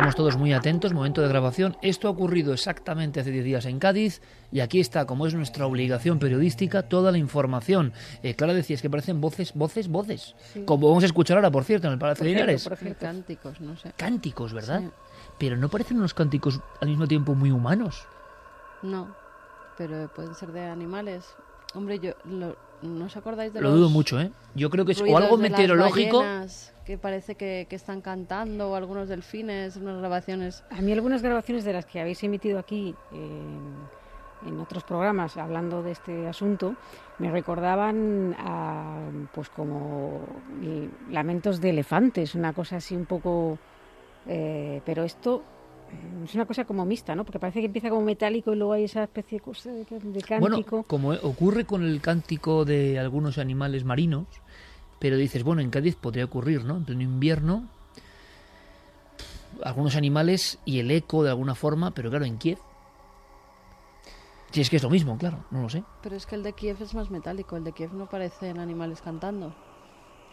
Estamos todos muy atentos, momento de grabación. Esto ha ocurrido exactamente hace 10 días en Cádiz y aquí está, como es nuestra obligación periodística, toda la información. Eh, Clara decías que parecen voces, voces, voces. Sí. Como vamos a escuchar ahora, por cierto, en el Palacio de Linares. Cánticos, no sé. Cánticos, ¿verdad? Sí. Pero no parecen unos cánticos al mismo tiempo muy humanos. No, pero pueden ser de animales. Hombre, yo lo, ¿no os acordáis de Lo los dudo mucho, ¿eh? Yo creo que es o algo de meteorológico. que parece que, que están cantando, o algunos delfines, unas grabaciones. A mí algunas grabaciones de las que habéis emitido aquí eh, en otros programas hablando de este asunto me recordaban a, pues como lamentos de elefantes, una cosa así un poco... eh, pero esto es una cosa como mixta, ¿no? Porque parece que empieza como metálico y luego hay esa especie de, cosa de, de cántico. Bueno, como ocurre con el cántico de algunos animales marinos, pero dices, bueno, en Cádiz podría ocurrir, ¿no? En pleno invierno, algunos animales y el eco de alguna forma, pero claro, en Kiev. Si es que es lo mismo, claro, no lo sé. Pero es que el de Kiev es más metálico, el de Kiev no parecen animales cantando.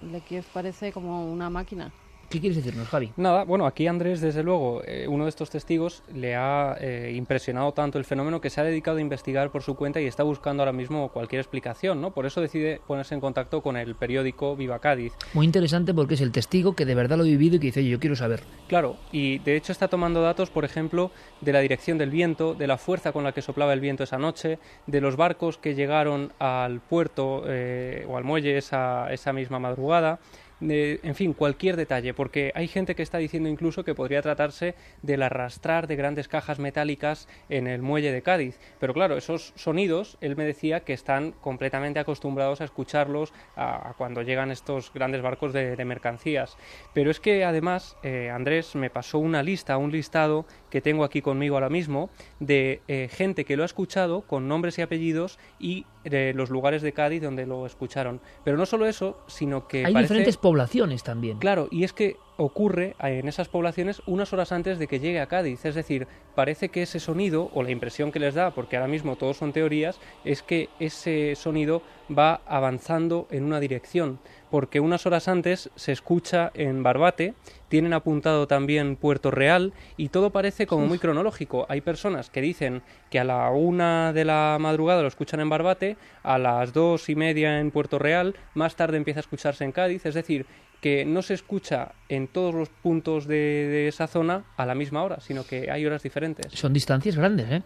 El de Kiev parece como una máquina. ¿Qué quieres decirnos, Javi? Nada, bueno, aquí Andrés, desde luego, eh, uno de estos testigos, le ha eh, impresionado tanto el fenómeno que se ha dedicado a investigar por su cuenta y está buscando ahora mismo cualquier explicación, ¿no? Por eso decide ponerse en contacto con el periódico Viva Cádiz. Muy interesante porque es el testigo que de verdad lo ha vivido y que dice, yo quiero saber. Claro, y de hecho está tomando datos, por ejemplo, de la dirección del viento, de la fuerza con la que soplaba el viento esa noche, de los barcos que llegaron al puerto eh, o al muelle esa, esa misma madrugada de, en fin, cualquier detalle, porque hay gente que está diciendo incluso que podría tratarse del arrastrar de grandes cajas metálicas en el muelle de Cádiz. Pero claro, esos sonidos, él me decía que están completamente acostumbrados a escucharlos a, cuando llegan estos grandes barcos de, de mercancías. Pero es que además, eh, Andrés me pasó una lista, un listado que tengo aquí conmigo ahora mismo, de eh, gente que lo ha escuchado con nombres y apellidos y de los lugares de Cádiz donde lo escucharon. Pero no solo eso, sino que Hay parece... diferentes poblaciones también. Claro, y es que ocurre en esas poblaciones unas horas antes de que llegue a Cádiz. Es decir, parece que ese sonido, o la impresión que les da, porque ahora mismo todos son teorías, es que ese sonido va avanzando en una dirección. Porque unas horas antes se escucha en Barbate, tienen apuntado también Puerto Real y todo parece como muy cronológico. Hay personas que dicen que a la una de la madrugada lo escuchan en Barbate, a las dos y media en Puerto Real, más tarde empieza a escucharse en Cádiz. Es decir, que no se escucha en todos los puntos de, de, esa zona a la misma hora, sino que hay horas diferentes. Son distancias grandes, ¿eh?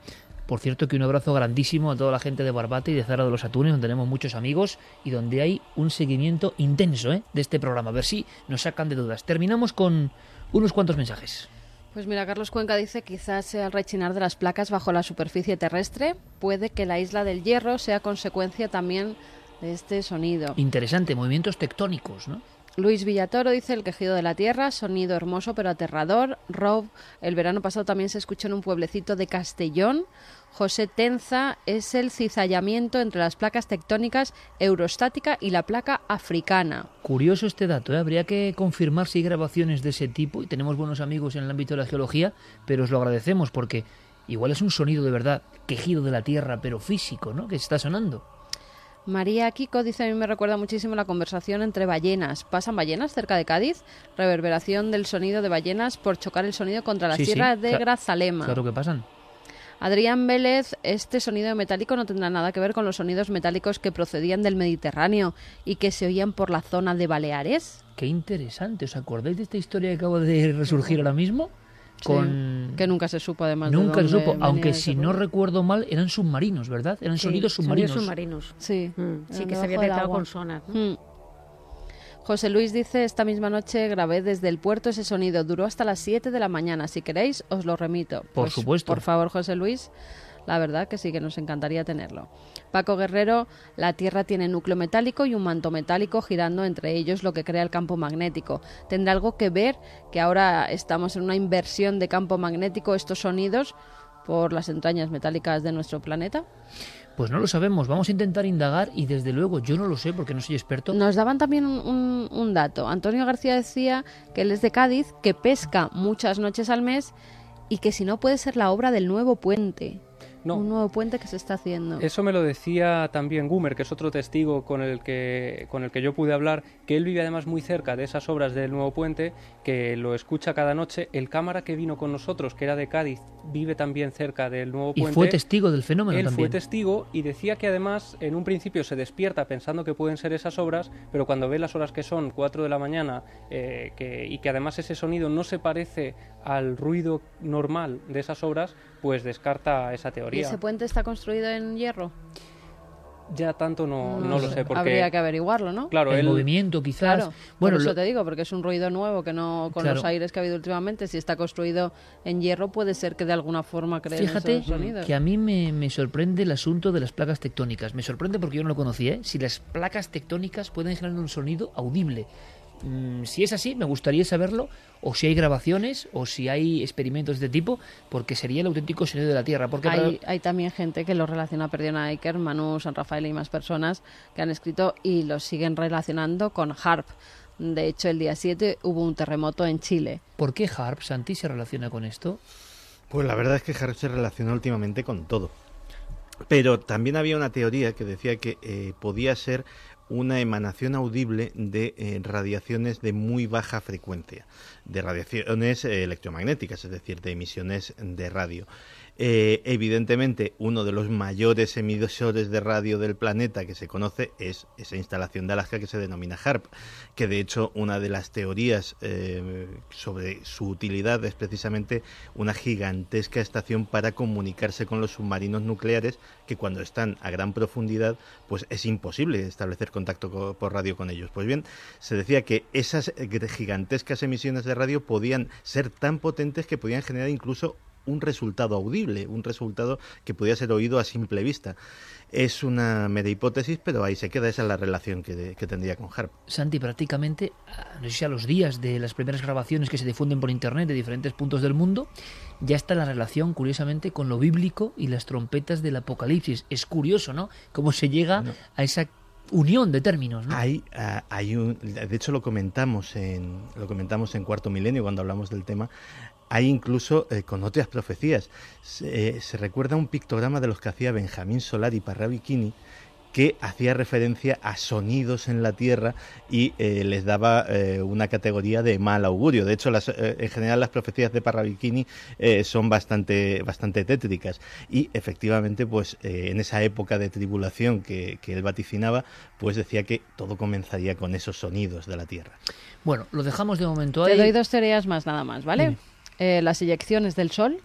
Por cierto, que un abrazo grandísimo a toda la gente de Barbate y de Zara de los Atunes, donde tenemos muchos amigos y donde hay un seguimiento intenso ¿eh? de este programa. A ver si nos sacan de dudas. Terminamos con unos cuantos mensajes. Pues mira, Carlos Cuenca dice quizás sea el rechinar de las placas bajo la superficie terrestre. Puede que la isla del Hierro sea consecuencia también de este sonido. Interesante, movimientos tectónicos, ¿no? Luis Villatoro dice el quejido de la tierra, sonido hermoso pero aterrador. Rob, el verano pasado también se escuchó en un pueblecito de Castellón. José Tenza es el cizallamiento entre las placas tectónicas eurostática y la placa africana. Curioso este dato, ¿eh? habría que confirmar si hay grabaciones de ese tipo y tenemos buenos amigos en el ámbito de la geología, pero os lo agradecemos porque igual es un sonido de verdad, quejido de la tierra, pero físico, ¿no? Que está sonando. María Kiko dice, a mí me recuerda muchísimo la conversación entre ballenas. ¿Pasan ballenas cerca de Cádiz? Reverberación del sonido de ballenas por chocar el sonido contra la Sí, sí, sierra de Grazalema. Claro que pasan. Adrián Vélez, este sonido metálico no tendrá nada que ver con los sonidos metálicos que procedían del Mediterráneo y que se oían por la zona de Baleares. Qué interesante. ¿Os acordáis de esta historia que acaba de resurgir ahora mismo? Con... Sí, que nunca se supo además de Nunca se supo, aunque si no recuerdo mal, eran submarinos, ¿verdad? Eran Sí, sonidos submarinos. submarinos. Sí, Mm, sí, que se había detectado con sonar. ¿no? Mm. José Luis dice, esta misma noche grabé desde el puerto ese sonido, duró hasta las 7 de la mañana, si queréis os lo remito. Por Pues, supuesto. Por favor, José Luis, la verdad que sí que nos encantaría tenerlo. Paco Guerrero, la Tierra tiene núcleo metálico y un manto metálico girando entre ellos lo que crea el campo magnético. ¿Tendrá algo que ver que ahora estamos en una inversión de campo magnético estos sonidos por las entrañas metálicas de nuestro planeta? Pues no lo sabemos, vamos a intentar indagar y desde luego yo no lo sé porque no soy experto. Nos daban también un, dato. Antonio García decía que él es de Cádiz, que pesca muchas noches al mes y que si no puede ser la obra del nuevo puente. No. Un nuevo puente que se está haciendo. Eso me lo decía también Gumer, que es otro testigo con el que con el que yo pude hablar, que él vive además muy cerca de esas obras del nuevo puente, que lo escucha cada noche. El cámara que vino con nosotros, que era de Cádiz, vive también cerca del nuevo Y puente. fue testigo del fenómeno Él también. fue testigo y decía que además en un principio se despierta pensando que pueden ser esas obras, pero cuando ve las horas que son, 4 de la mañana, eh, que, y que además ese sonido no se parece al ruido normal de esas obras, pues descarta esa ¿Y teoría. ese puente está construido en hierro? Ya tanto no, no lo sé, porque... Habría que averiguarlo, ¿no? Claro, el él- movimiento quizás. Claro, bueno, por eso lo- te digo, porque es un ruido nuevo que no con Claro. los aires que ha habido últimamente, si está construido en hierro puede ser que de alguna forma creen Fíjate esos sonidos. que a mí me, me sorprende el asunto de las placas tectónicas. Me sorprende porque yo no lo conocía. ¿eh? Si las placas tectónicas pueden generar un sonido audible. Mm, si es así, me gustaría saberlo. O si hay grabaciones, o si hay experimentos de este tipo, porque sería el auténtico sonido de la Tierra. Porque para- Hay, hay también gente que lo relaciona a Perdiona Iker, Manu, San Rafael y más personas que han escrito y lo siguen relacionando con HARP. De hecho, el día 7 hubo un terremoto en Chile. ¿Por qué Harp, Santi, se relaciona con esto? Pues la verdad es que Harp se relaciona últimamente con todo. Pero también había una teoría que decía que eh, podía ser una emanación audible de eh, radiaciones de muy baja frecuencia, de radiaciones eh, electromagnéticas, es decir, de emisiones de radio. Eh, evidentemente, uno de los mayores emisores de radio del planeta que se conoce es esa instalación de Alaska que se denomina HARP, que de hecho una de las teorías eh, sobre su utilidad es precisamente una gigantesca estación para comunicarse con los submarinos nucleares que cuando están a gran profundidad pues es imposible establecer contacto co- por radio con ellos. Pues bien, se decía que esas gigantescas emisiones de radio podían ser tan potentes que podían generar incluso un resultado audible, un resultado que podía ser oído a simple vista. Es una mera hipótesis, pero ahí se queda, esa es la relación que, que tendría con HARP. Santi, prácticamente, ah, no sé si a los días de las primeras grabaciones que se difunden por internet de diferentes puntos del mundo, ya está la relación, curiosamente, con lo bíblico y las trompetas del Apocalipsis. Es curioso, ¿no? Cómo se llega a esa unión de términos, ¿no? Hay, ah, hay un, de hecho lo comentamos en lo comentamos en Cuarto Milenio cuando hablamos del tema. Hay incluso eh, con otras profecías. Se, eh, se recuerda un pictograma de los que hacía Benjamín Solari para Bikini que hacía referencia a sonidos en la Tierra y eh, les daba eh, una categoría de mal augurio. De hecho, las, eh, en general las profecías de Parravicini eh, son bastante, bastante tétricas y efectivamente, pues eh, en esa época de tribulación que, que él vaticinaba, pues decía que todo comenzaría con esos sonidos de la Tierra. Bueno, lo dejamos de momento Te ahí. doy dos teorías más nada más, ¿vale? Eh, las eyecciones del Sol,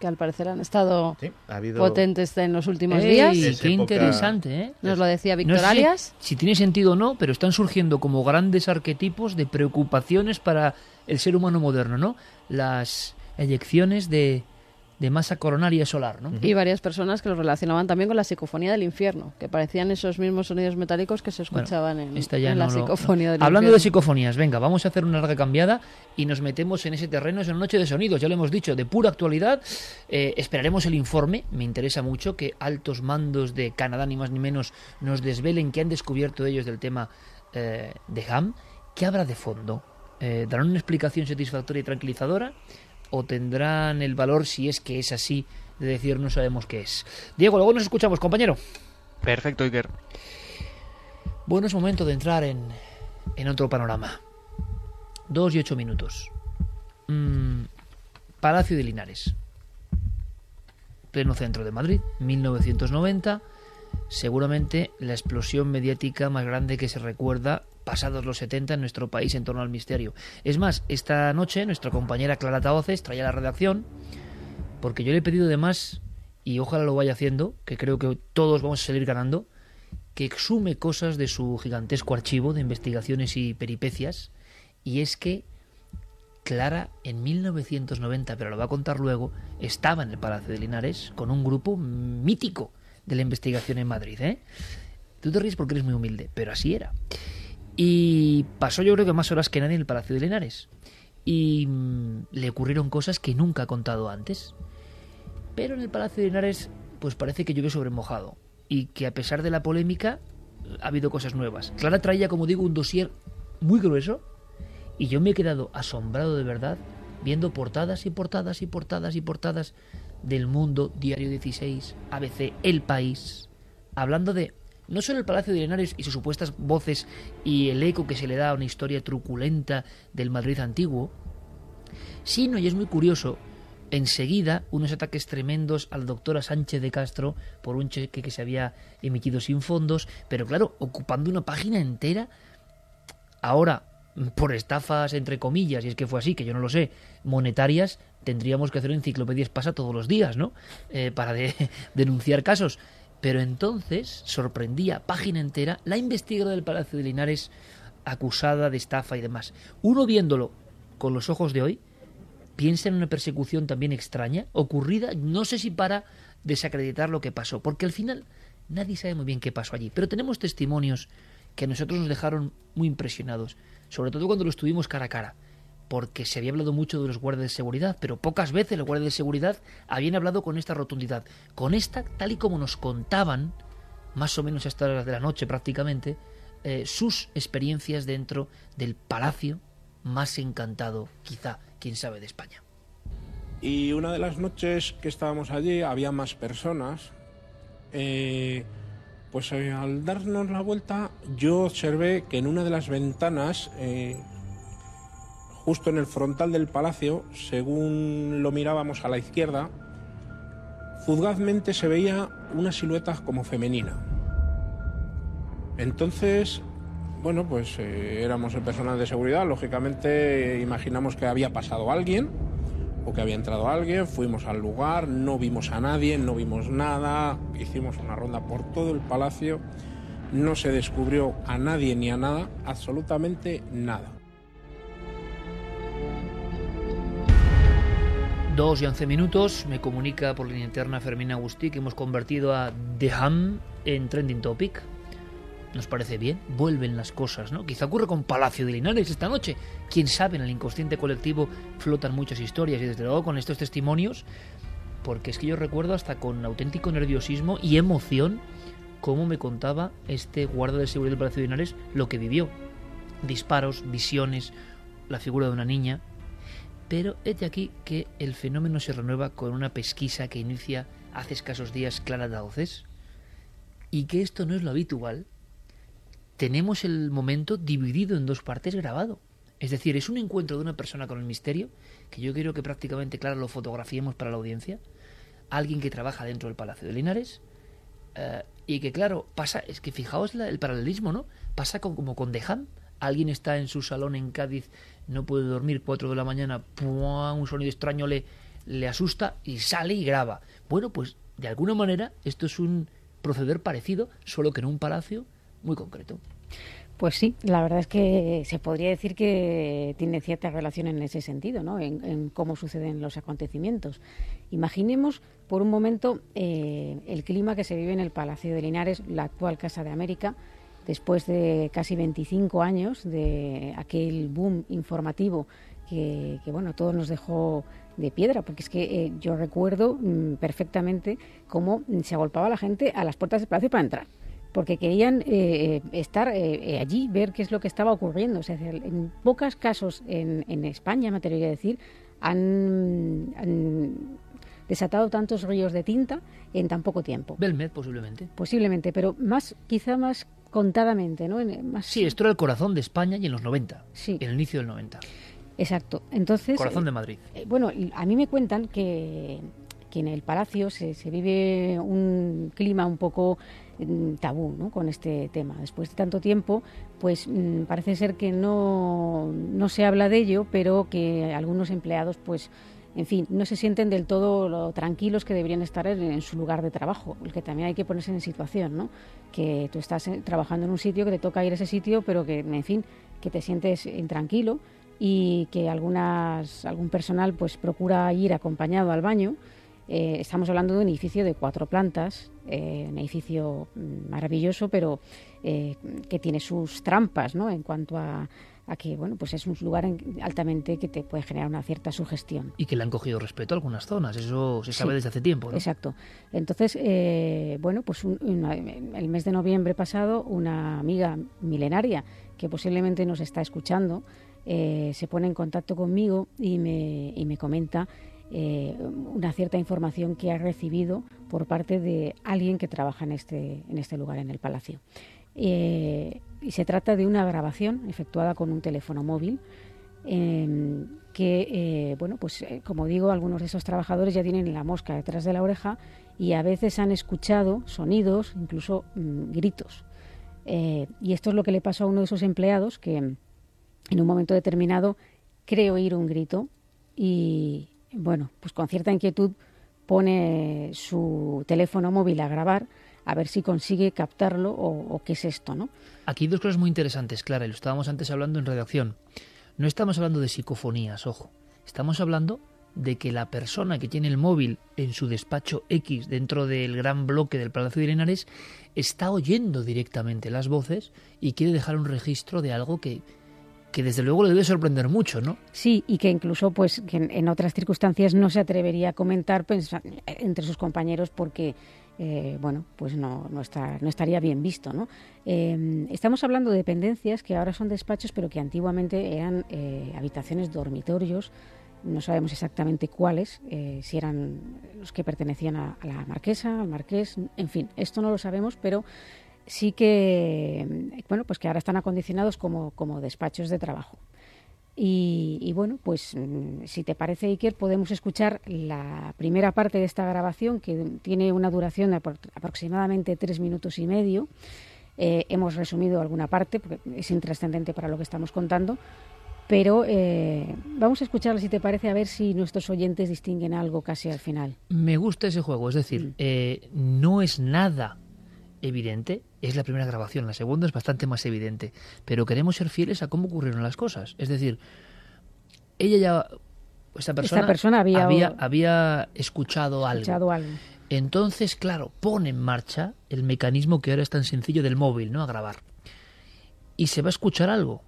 que al parecer han estado Sí, ha habido potentes en los últimos Ey, días. Qué época- interesante, ¿eh? Nos lo decía No sé Alias. si tiene sentido o no, pero están surgiendo como grandes arquetipos de preocupaciones para el ser humano moderno, ¿no? Las eyecciones de, de masa coronaria solar, ¿no? Y varias personas que lo relacionaban también con la psicofonía del infierno, que parecían esos mismos sonidos metálicos que se Bueno, escuchaban en, no la lo- psicofonía del Hablando de psicofonías, venga, vamos a hacer una larga cambiada y nos metemos en ese terreno, es una noche de sonidos, ya lo hemos dicho, de pura actualidad. Eh, esperaremos el informe, me interesa mucho que altos mandos de Canadá, ni más ni menos, nos desvelen qué han descubierto ellos del tema eh, de Ham. ¿Qué habrá de fondo? Eh, ¿Darán una explicación satisfactoria y tranquilizadora? ¿O tendrán el valor, si es que es así, de decir no sabemos qué es? Diego, luego nos escuchamos, compañero. Perfecto, Iker. Bueno, es momento de entrar en, en otro panorama. Dos y ocho minutos. Mm, Palacio de Linares. Pleno centro de Madrid, 1990. Seguramente la explosión mediática más grande que se recuerda pasados los 70 en nuestro país en torno al misterio. Es más, esta noche nuestra compañera Clara Taoces traía la redacción porque yo le he pedido de más y ojalá lo vaya haciendo, que creo que todos vamos a salir ganando, que exume cosas de su gigantesco archivo de investigaciones y peripecias, y es que Clara en 1990, pero lo va a contar luego, estaba en el Palacio de Linares con un grupo mítico de la investigación en Madrid. ¿eh? Tú te ríes porque eres muy humilde, pero así era. Y pasó yo creo que más horas que nadie en el Palacio de Linares. Y mm, le ocurrieron cosas que nunca ha contado antes. Pero en el Palacio de Linares, pues parece que llueve sobre mojado. Y que a pesar de la polémica, ha habido cosas nuevas. Clara traía, como digo, un dossier muy grueso. Y yo me he quedado asombrado de verdad viendo portadas y portadas y portadas y portadas del Mundo, Diario 16, ABC, El País, hablando de no solo el Palacio de Linares y sus supuestas voces y el eco que se le da a una historia truculenta del Madrid antiguo, sino, y es muy curioso, enseguida unos ataques tremendos al doctor Sánchez de Castro por un cheque que se había emitido sin fondos, pero claro, ocupando una página entera. Ahora, por estafas, entre comillas, y es que fue así, que yo no lo sé, monetarias, tendríamos que hacer enciclopedias pasa todos los días, ¿no? Eh, para denunciar casos. Pero entonces sorprendía página entera la investigadora del Palacio de Linares acusada de estafa y demás. Uno viéndolo con los ojos de hoy, piensa en una persecución también extraña, ocurrida, no sé si para desacreditar lo que pasó, porque al final nadie sabe muy bien qué pasó allí, pero tenemos testimonios que a nosotros nos dejaron muy impresionados, sobre todo cuando lo estuvimos cara a cara porque se había hablado mucho de los guardias de seguridad, pero pocas veces los guardias de seguridad habían hablado con esta rotundidad. Con esta, tal y como nos contaban, más o menos hasta las de la noche prácticamente, eh, sus experiencias dentro del palacio más encantado, quizá, quién sabe, de España. Y una de las noches que estábamos allí había más personas. Eh, pues eh, al darnos la vuelta yo observé que en una de las ventanas justo en el frontal del palacio, según lo mirábamos a la izquierda, fugazmente se veía una silueta como femenina. Entonces, bueno, pues eh, éramos el personal de seguridad, lógicamente imaginamos que había pasado alguien o que había entrado alguien, fuimos al lugar, no vimos a nadie, no vimos nada, hicimos una ronda por todo el palacio, no se descubrió a nadie ni a nada, absolutamente nada. 2 y 11 minutos me comunica por línea interna Fermín Agustí que hemos convertido a The Ham en trending topic. Nos parece bien, vuelven las cosas, ¿no? Quizá ocurre con Palacio de Linares esta noche. Quién sabe, en el inconsciente colectivo flotan muchas historias y desde luego con estos testimonios, porque es que yo recuerdo hasta con auténtico nerviosismo y emoción cómo me contaba este guarda de seguridad del Palacio de Linares lo que vivió. Disparos, visiones, la figura de una niña, pero es de aquí que el fenómeno se renueva con una pesquisa que inicia hace escasos días Clara Dauces y que esto no es lo habitual. Tenemos el momento dividido en dos partes grabado. Es decir, es un encuentro de una persona con el misterio, que yo quiero que prácticamente, claro, lo fotografiemos para la audiencia. Alguien que trabaja dentro del Palacio de Linares. Eh, y que, claro, pasa, es que fijaos el paralelismo, ¿no? Pasa como con Dejam. Alguien está en su salón en Cádiz no puede dormir, 4 de la mañana, un sonido extraño le, le asusta y sale y graba. Bueno, pues de alguna manera esto es un proceder parecido, solo que en un palacio muy concreto. Pues sí, la verdad es que se podría decir que tiene cierta relación en ese sentido, ¿no? en, cómo suceden los acontecimientos. Imaginemos por un momento eh, el clima que se vive en el Palacio de Linares, la actual Casa de América, después de casi 25 años de aquel boom informativo que, bueno, todo nos dejó de piedra, porque es que eh, yo recuerdo mm, perfectamente cómo se agolpaba la gente a las puertas del palacio para entrar, porque querían eh, estar eh, allí, ver qué es lo que estaba ocurriendo. O sea, en pocos casos en, en España, me atrevería a decir, han, han desatado tantos ríos de tinta en tan poco tiempo. Belmed, posiblemente. Posiblemente, pero más, quizá más contadamente, ¿no? Sí, esto era el corazón de España y en los 90, sí. en el inicio del 90. Exacto. Entonces, corazón de Madrid. Eh, bueno, a mí me cuentan que, que en el Palacio se, vive un clima un poco mm, tabú ¿no? con este tema. Después de tanto tiempo, pues mm, parece ser que no, no se habla de ello, pero que algunos empleados pues en fin, no se sienten del todo lo tranquilos que deberían estar en, su lugar de trabajo, porque también hay que ponerse en situación, ¿no? Que tú estás eh, trabajando en un sitio, que te toca ir a ese sitio, pero que, en fin, que te sientes intranquilo y que algunas, algún personal pues procura ir acompañado al baño. Eh, estamos hablando de un edificio de cuatro plantas, eh, un edificio maravilloso, pero que tiene sus trampas ¿no? en cuanto a, a que bueno pues es un lugar altamente que te puede generar una cierta sugestión y que le han cogido respeto a algunas zonas eso se sabe desde hace tiempo ¿no? exacto entonces eh, bueno pues el mes de noviembre pasado una amiga milenaria que posiblemente nos está escuchando eh, se pone en contacto conmigo y me, y me comenta eh, una cierta información que ha recibido por parte de alguien que trabaja en este, en este lugar, en el palacio. Eh, y se trata de una grabación efectuada con un teléfono móvil em, que, eh, bueno, pues eh, como digo, algunos de esos trabajadores ya tienen la mosca detrás de la oreja y a veces han escuchado sonidos, incluso mm, gritos. y esto es lo que le pasó a uno de esos empleados que en un momento determinado cree oír un grito y, bueno, pues con cierta inquietud pone su teléfono móvil a grabar a ver si consigue captarlo o, qué es esto, ¿no? Aquí hay dos cosas muy interesantes, Clara, y lo estábamos antes hablando en redacción. No estamos hablando de psicofonías, ojo. Estamos hablando de que la persona que tiene el móvil en su despacho X dentro del gran bloque del Palacio de Linares está oyendo directamente las voces y quiere dejar un registro de algo que, que desde luego le debe sorprender mucho, ¿no? Sí, y que incluso pues que en, otras circunstancias no se atrevería a comentar entre sus compañeros porque eh, bueno, pues no, no, está, no, estaría bien visto. ¿no? Eh, estamos hablando de dependencias que ahora son despachos, pero que antiguamente eran eh, habitaciones dormitorios. No sabemos exactamente cuáles, si eran los que pertenecían a, la marquesa, al marqués, en fin, esto no lo sabemos, pero sí que, bueno, pues que ahora están acondicionados como, como despachos de trabajo. Y, bueno, pues mm, si te parece, Iker, podemos escuchar la primera parte de esta grabación que tiene una duración de aproximadamente tres minutos y medio. Eh, hemos resumido alguna parte porque es intrascendente para lo que estamos contando, pero eh, vamos a escucharla si te parece a ver si nuestros oyentes distinguen algo casi al final. Me gusta ese juego, es decir, mm. eh, no es nada evidente es la primera grabación, la segunda es bastante más evidente, pero queremos ser fieles a cómo ocurrieron las cosas. Es decir, ella ya, esta persona, había, había, escuchado, algo. Entonces, claro, pone en marcha el mecanismo que ahora es tan sencillo del móvil, ¿no? A grabar. Y se va a escuchar algo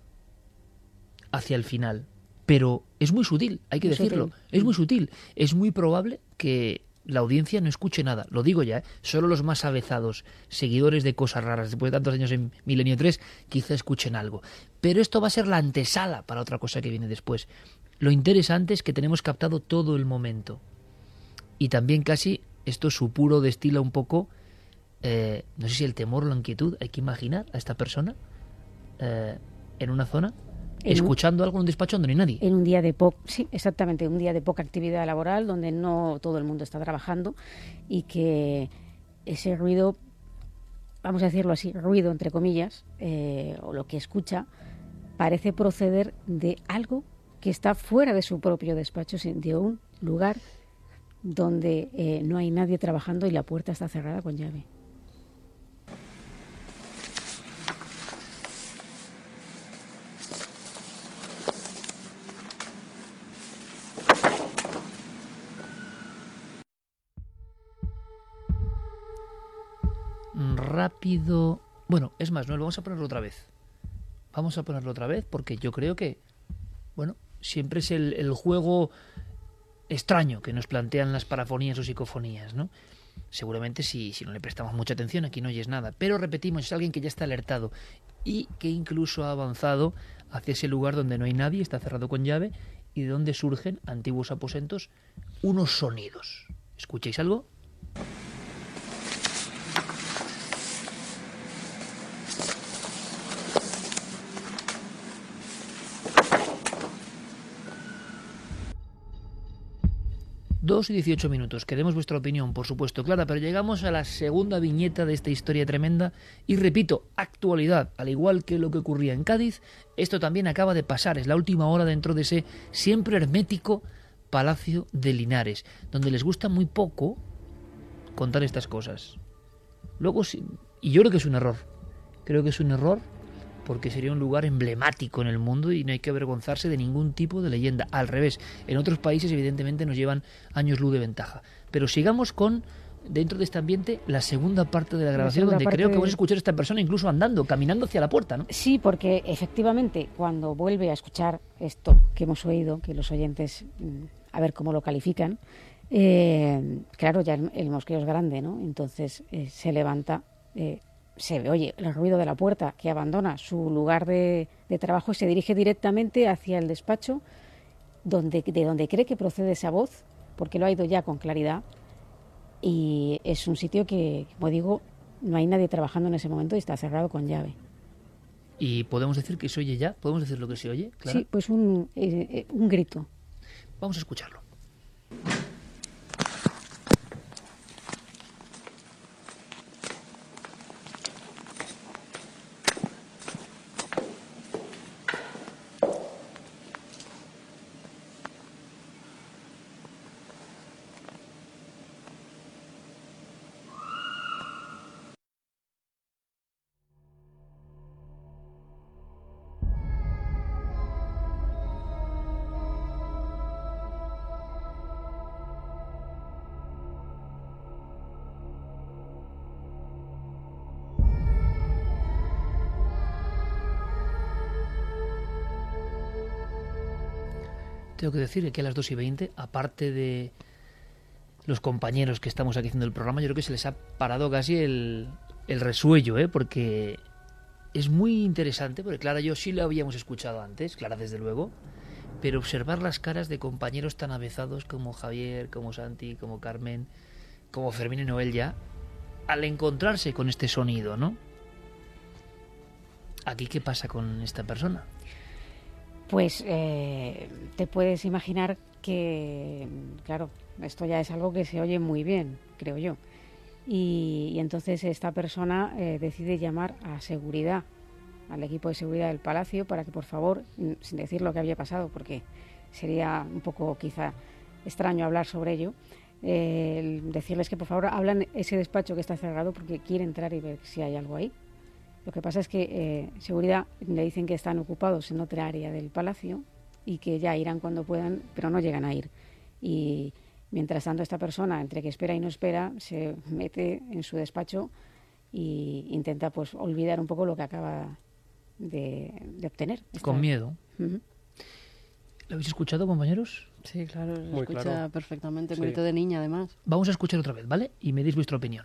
hacia el final. Pero es muy sutil, hay que decirlo. Es muy sutil. Es muy probable que la audiencia no escuche nada. Lo digo ya, ¿eh? solo los más avezados, seguidores de cosas raras, después de tantos años en Milenio 3, quizá escuchen algo. Pero esto va a ser la antesala para otra cosa que viene después. Lo interesante es que tenemos captado todo el momento. Y también casi esto su puro destila un poco, eh, no sé si el temor o la inquietud, hay que imaginar a esta persona eh, en una zona escuchando algo en un despacho donde no hay nadie. En un día de poco, sí, exactamente, un día de poca actividad laboral donde no todo el mundo está trabajando y que ese ruido, vamos a decirlo así, ruido entre comillas, eh, o lo que escucha, parece proceder de algo que está fuera de su propio despacho, de un lugar donde eh, no hay nadie trabajando y la puerta está cerrada con llave. Rápido. Bueno, es más, no, vamos a ponerlo otra vez. Vamos a ponerlo otra vez porque yo creo que, bueno, siempre es el, juego extraño que nos plantean las parafonías o psicofonías, ¿no? Seguramente si, si no le prestamos mucha atención aquí no oyes nada, pero repetimos, es alguien que ya está alertado y que incluso ha avanzado hacia ese lugar donde no hay nadie, está cerrado con llave y de donde surgen antiguos aposentos unos sonidos. ¿Escucháis algo? 2 y 18 minutos. Queremos vuestra opinión, por supuesto, Clara, pero llegamos a la segunda viñeta de esta historia tremenda y repito, actualidad, al igual que lo que ocurría en Cádiz, esto también acaba de pasar, es la última hora dentro de ese siempre hermético Palacio de Linares, donde les gusta muy poco contar estas cosas. Luego, y yo creo que es un error. Creo que es un error porque sería un lugar emblemático en el mundo y no hay que avergonzarse de ningún tipo de leyenda. Al revés, en otros países evidentemente nos llevan años luz de ventaja. Pero sigamos con dentro de este ambiente la segunda parte de la grabación, donde creo que vamos a escuchar a esta persona incluso andando, caminando hacia la puerta, ¿no? Sí, porque efectivamente cuando vuelve a escuchar esto que hemos oído, que los oyentes mm, a ver cómo lo califican, eh, claro, ya el, mosqueo es grande, ¿no? Entonces eh, se levanta, eh, se oye, el ruido de la puerta que abandona su lugar de, trabajo y se dirige directamente hacia el despacho donde, de donde cree que procede esa voz, porque lo ha ido ya con claridad. Y es un sitio que, como digo, no hay nadie trabajando en ese momento y está cerrado con llave. ¿Y podemos decir que se oye ya? ¿Podemos decir lo que se oye? Sí, pues un, un grito. Vamos a escucharlo. Tengo que decir que a las 2 y 20, aparte de los compañeros que estamos aquí haciendo el programa, yo creo que se les ha parado casi el, el resuello, ¿eh? porque es muy interesante, porque Clara yo sí lo habíamos escuchado antes, Clara desde luego, pero observar las caras de compañeros tan avezados como Javier, como Santi, como Carmen, como Fermín y Noel ya, al encontrarse con este sonido, ¿no? Aquí, ¿qué pasa con esta persona? Pues eh, te puedes imaginar que, claro, esto ya es algo que se oye muy bien, creo yo. Y, entonces esta persona eh, decide llamar a seguridad, al equipo de seguridad del palacio, para que por favor, sin decir lo que había pasado, porque sería un poco quizá extraño hablar sobre ello, eh, decirles que por favor hablan ese despacho que está cerrado porque quiere entrar y ver si hay algo ahí. Lo que pasa es que eh, seguridad le dicen que están ocupados en otra área del palacio y que ya irán cuando puedan, pero no llegan a ir. Y mientras tanto esta persona, entre que espera y no espera, se mete en su despacho e intenta pues olvidar un poco lo que acaba de, obtener. Con miedo. ¿Lo habéis escuchado, compañeros? Sí, claro, lo escucha perfectamente, un grito de niña además. Vamos a escuchar otra vez, ¿vale? Y me deis vuestra opinión.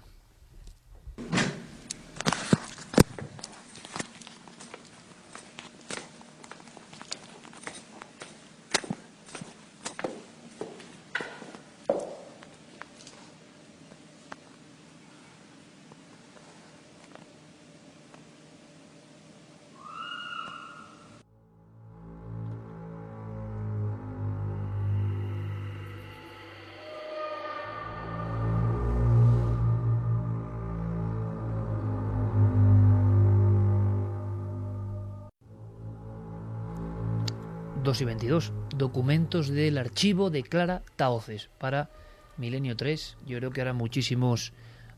2 y 22. Documentos del archivo de Clara Taoces para Milenio 3. Yo creo que ahora muchísimos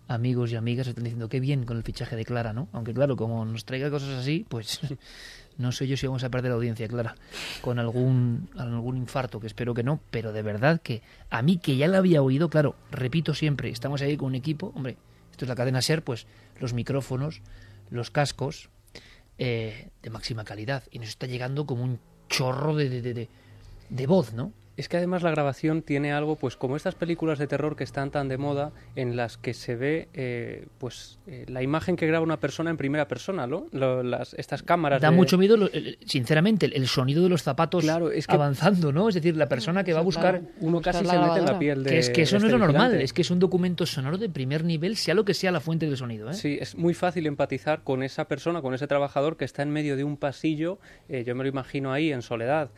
amigos y amigas están diciendo qué bien con el fichaje de Clara, ¿no? Aunque claro, como nos traiga cosas así, pues no sé yo si vamos a perder la audiencia, Clara, con algún, algún infarto, que espero que no, pero de verdad que a mí que ya la había oído, claro, repito siempre, estamos ahí con un equipo, hombre, esto es la cadena SER, pues los micrófonos, los cascos eh, de máxima calidad, y nos está llegando como un chorro de, de, de, de voz, ¿no? Es que además la grabación tiene algo, pues como estas películas de terror que están tan de moda, en las que se ve, eh, pues eh, la imagen que graba una persona en primera persona, ¿no? las, estas cámaras. Da mucho miedo, sinceramente, el, sonido de los zapatos claro, es que, avanzando, ¿no? Es decir, la persona que va a buscar. Uno casi se mete en la piel de. Que es que eso no es este lo normal, es que es un documento sonoro de primer nivel, sea lo que sea la fuente del sonido. ¿eh? Sí, es muy fácil empatizar con esa persona, con ese trabajador que está en medio de un pasillo, yo me lo imagino ahí en soledad.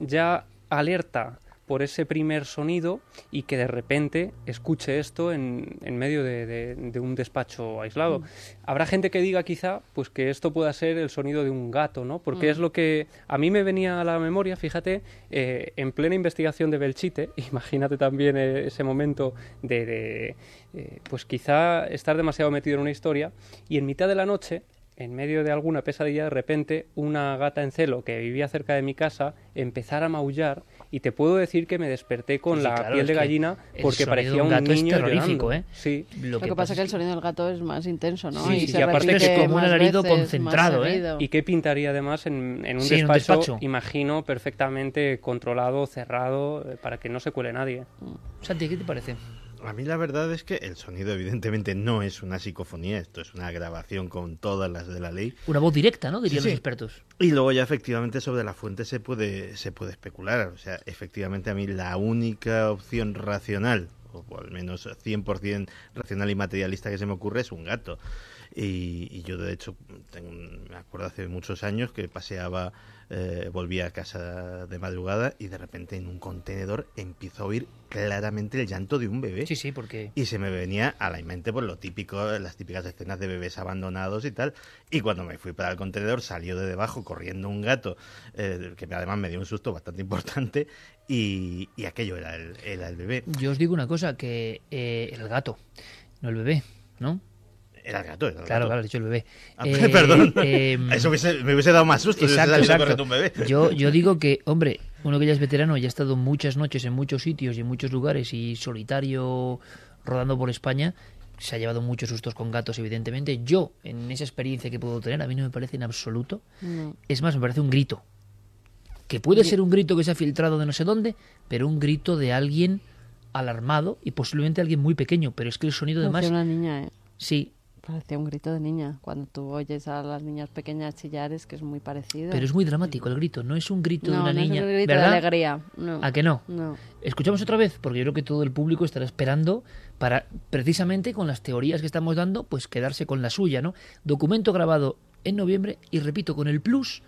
ya alerta por ese primer sonido y que de repente escuche esto en, en medio de, de- de un despacho aislado. Mm. Habrá gente que diga quizá pues que esto pueda ser el sonido de un gato, ¿no? Porque Mm. es lo que a mí me venía a la memoria, fíjate, eh, en plena investigación de Belchite, imagínate también eh, ese momento de, de, eh, pues quizá estar demasiado metido en una historia y en mitad de la noche en medio de alguna pesadilla, de repente una gata en celo que vivía cerca de mi casa empezara a maullar y te puedo decir que me desperté con Sí, la claro, piel es de que gallina porque parecía de un un, gato es niño terrorífico, llorando. ¿eh? Sí. Lo que, pasa es que el sonido del gato es más intenso, ¿no? Sí, y sí, se y aparte repite es como un alarido veces, concentrado, ¿eh? ¿Y qué pintaría además en, en un, Sí, en un despacho, despacho. Imagino perfectamente controlado, cerrado, eh, para que no se cuele nadie. Santi, ¿qué te parece? A mí la verdad es que el sonido evidentemente no es una psicofonía, esto es una grabación con todas las de la ley. Una voz directa, ¿no? Dirían Sí, los expertos. Y luego ya efectivamente sobre la fuente se puede, se puede especular. O sea, efectivamente a mí la única opción racional, o al menos 100% racional y materialista que se me ocurre es un gato. Y, y yo de hecho tengo me acuerdo hace muchos años que paseaba, eh, volvía a casa de madrugada y de repente en un contenedor empiezo a oír claramente el llanto de un bebé. Sí, sí, porque Y se me venía a la mente pues lo típico, las típicas escenas de bebés abandonados y tal. Y cuando me fui para el contenedor salió de debajo corriendo un gato, eh, que además me dio un susto bastante importante, y, y aquello era el, era el bebé. yo os digo una cosa, que eh, el gato, no el bebé, ¿no? Era el gato, era el Claro, gato. claro, he dicho el bebé. Ah, Eh, perdón. em, Eso hubiese- me hubiese dado más susto Exacto, exacto. un bebé. Yo, yo digo que, hombre, uno que ya es veterano y ha estado muchas noches en muchos sitios y en muchos lugares y solitario rodando por España, se ha llevado muchos sustos con gatos, evidentemente. Yo, en esa experiencia que puedo tener, a mí no me parece en absoluto. No. Es más, me parece un grito. Que puede ser un grito que se ha filtrado de no sé dónde, pero un grito de alguien alarmado y posiblemente alguien muy pequeño. Pero es que el sonido de más... Parecía una niña, ¿eh? Sí, Parecía un grito de niña. Cuando tú oyes a las niñas pequeñas chillar es que es muy parecido. pero es muy dramático el grito. No es un grito de una no niña. es un grito ¿verdad? de alegría. No. ¿A que no? No. Escuchamos otra vez, porque yo creo que todo el público estará esperando para, precisamente con las teorías que estamos dando, pues quedarse con la suya, ¿no? Documento grabado en noviembre y repito, con el plus,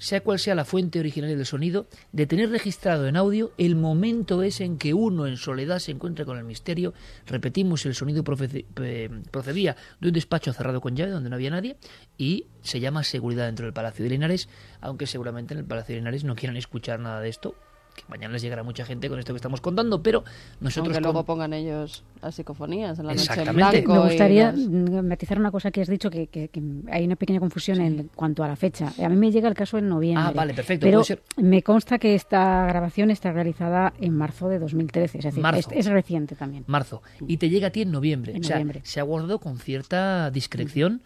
sea cual sea la fuente originaria del sonido, de tener registrado en audio el momento ese en que uno en soledad se encuentra con el misterio. Repetimos, el sonido procedía de un despacho cerrado con llave donde no había nadie y se llama seguridad dentro del Palacio de Linares, aunque seguramente en el Palacio de Linares no quieran escuchar nada de esto, que mañana les llegará mucha gente con esto que estamos contando, pero nosotros Aunque con- luego pongan ellos las psicofonías en la noche en Exactamente. blanco. Me gustaría mm, matizar una cosa que has dicho, que, que- que hay una pequeña confusión en cuanto a la fecha. A mí me llega el caso en noviembre. Ah, vale, perfecto, Pero puede ser. me consta que esta grabación está realizada en marzo de 2013, es decir, Marzo. es, es reciente también. marzo y te llega a ti en noviembre. En o sea, noviembre. se ha guardado con cierta discreción.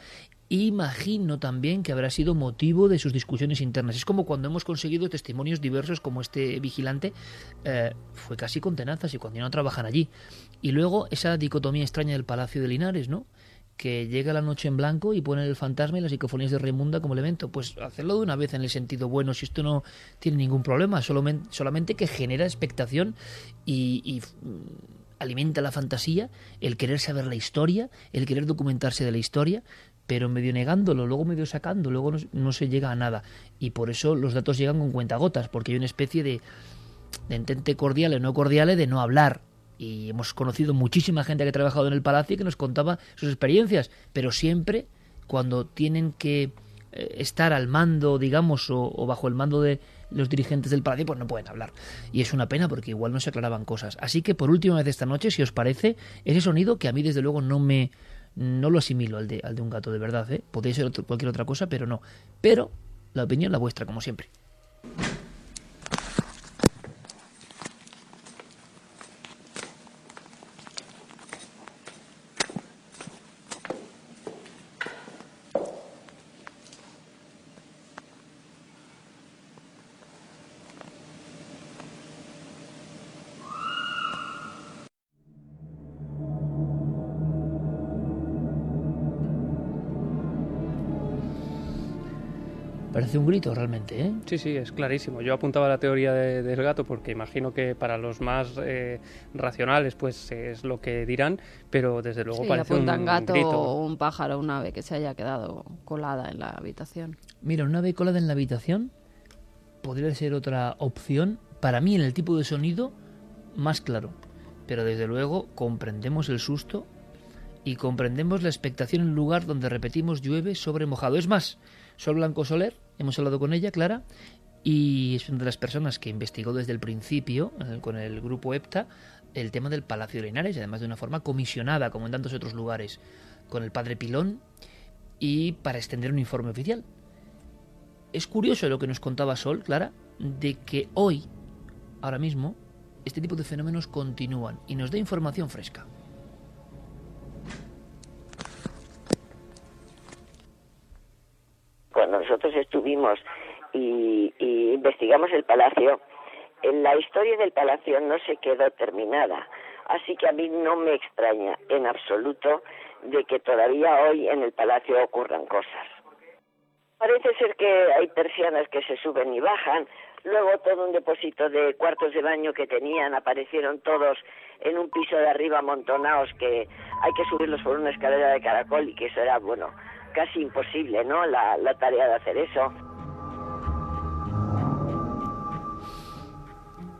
Imagino también que habrá sido motivo de sus discusiones internas. Es como cuando hemos conseguido testimonios diversos como este vigilante, eh, fue casi con tenazas y cuando no trabajan allí. Y luego esa dicotomía extraña del Palacio de Linares, ¿no? que llega la noche en blanco y pone el fantasma y las psicofonías de Raimunda como elemento. Pues hacerlo de una vez en el sentido bueno, si esto no tiene ningún problema, solamente, que genera expectación y, y, mm, alimenta la fantasía, el querer saber la historia, el querer documentarse de la historia, pero medio negándolo, luego medio sacando, luego no, no se llega a nada. Y por eso los datos llegan con cuentagotas, porque hay una especie de, de entente cordial o no cordial de no hablar. Y hemos conocido muchísima gente que ha trabajado en el palacio y que nos contaba sus experiencias, pero siempre cuando tienen que eh, estar al mando, digamos, o, o bajo el mando de los dirigentes del palacio, pues no pueden hablar. Y es una pena porque igual no se aclaraban cosas. Así que por última vez esta noche, si os parece, ese sonido que a mí desde luego no me no lo asimilo al de, al de un gato de verdad, ¿eh? podría ser cualquier otra cosa, pero no. Pero la opinión la vuestra, como siempre. Un realmente, ¿eh? Sí, sí, es clarísimo. Yo apuntaba la teoría de- del gato porque imagino que para los más eh, racionales pues es lo que dirán, pero desde luego Sí, parece un, apuntan gato grito. o un pájaro, un ave que se haya quedado colada en la habitación. Mira, una ave colada en la habitación podría ser otra opción para mí en el tipo de sonido más claro. Pero desde luego comprendemos el susto y comprendemos la expectación en un lugar donde repetimos llueve sobre mojado. Es más, Sol Blanco Soler, hemos hablado con ella, Clara, y es una de las personas que investigó desde el principio eh, con el grupo EPTA el tema del Palacio de Linares, además de una forma comisionada, como en tantos otros lugares, con el padre Pilón y para extender un informe oficial. Es curioso lo que nos contaba Sol, Clara, de que hoy, ahora mismo, este tipo de fenómenos continúan y nos da información fresca. Estuvimos y, y investigamos el palacio, la historia del palacio no se quedó terminada, así que a mí no me extraña en absoluto de que todavía hoy en el palacio ocurran cosas. Parece ser que hay persianas que se suben y bajan, luego todo un depósito de cuartos de baño que tenían aparecieron todos en un piso de arriba amontonados que hay que subirlos por una escalera de caracol y que eso era, bueno, casi imposible, ¿no? La, la tarea de hacer eso.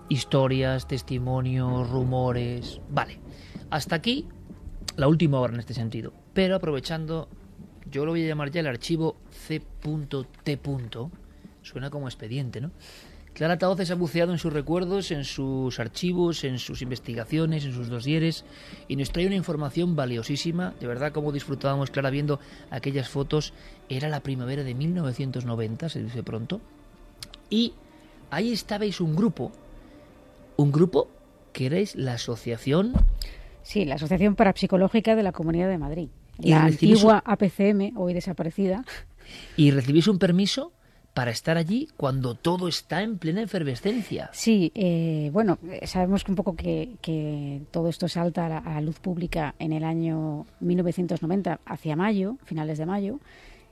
historias, testimonios, rumores. Vale, hasta aquí la última hora en este sentido. Pero aprovechando, yo lo voy a llamar ya el archivo C.T. Suena como expediente, ¿no? Clara Taoces ha buceado en sus recuerdos, en sus archivos, en sus investigaciones, en sus dosieres y nos trae una información valiosísima. De verdad, como disfrutábamos, Clara, viendo aquellas fotos. Era la primavera de 1990, se dice pronto. Y ahí estabais un grupo un grupo que erais la Asociación... Sí, la Asociación Parapsicológica de la Comunidad de Madrid. La antigua APCM, hoy desaparecida. ¿Y recibís un permiso para estar allí cuando todo está en plena efervescencia. Sí, eh, bueno, sabemos que un poco que, todo esto salta a la, luz pública en el año 1990, hacia mayo, finales de mayo,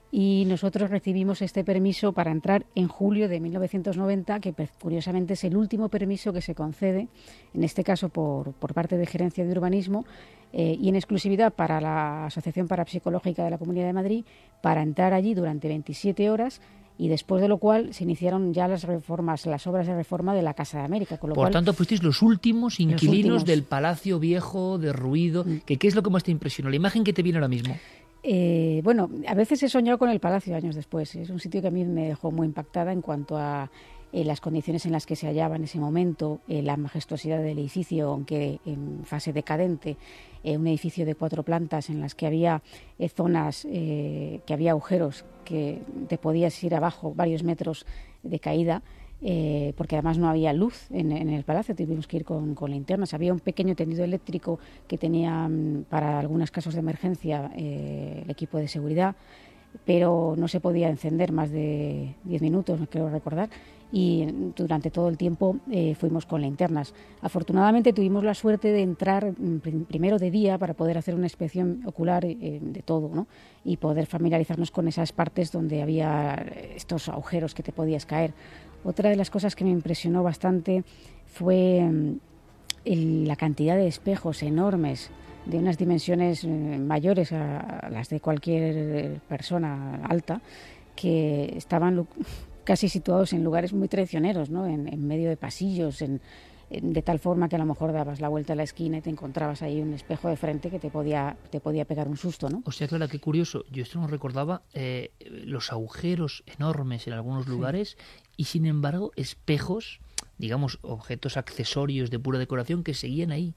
y nosotros recibimos este permiso para entrar en julio de 1990, que curiosamente es el último permiso que se concede, en este caso por, por parte de Gerencia de Urbanismo, eh, y en exclusividad para la Asociación Parapsicológica de la Comunidad de Madrid, para entrar allí durante 27 horas y después de lo cual se iniciaron ya las reformas, las obras de reforma de la Casa de América. Por tanto, fuisteis los últimos inquilinos del Palacio Viejo, derruido. Mm. Que, ¿Qué es lo que más te impresionó? La imagen que te viene ahora mismo. Eh, bueno, a veces he soñado con el palacio años después. Es un sitio que a mí me dejó muy impactada en cuanto a eh, las condiciones en las que se hallaba en ese momento, eh, la majestuosidad del edificio, aunque en fase decadente, un edificio de cuatro plantas en las que había zonas, que había agujeros que te podías ir abajo varios metros de caída. Eh, porque además no había luz en, el palacio, tuvimos que ir con, linternas. Había un pequeño tendido eléctrico que tenía mm, para algunos casos de emergencia eh, el equipo de seguridad, pero no se podía encender más de 10 minutos, no quiero recordar, y durante todo el tiempo eh, fuimos con linternas. Afortunadamente tuvimos la suerte de entrar primero de día para poder hacer una inspección ocular de todo ¿no? y poder familiarizarnos con esas partes donde había estos agujeros que te podías caer. Otra de las cosas que me impresionó bastante fue mm, la cantidad de espejos enormes de unas dimensiones eh, mayores a, las de cualquier persona alta que estaban casi situados en lugares muy traicioneros, ¿no? en, medio de pasillos, en, de tal forma que a lo mejor dabas la vuelta a la esquina y te encontrabas ahí un espejo de frente que te podía, te podía pegar un susto, ¿no? O sea, Clara, qué curioso. Yo esto no recordaba eh, los agujeros enormes en algunos lugares y sin embargo espejos digamos, objetos accesorios de pura decoración que seguían ahí.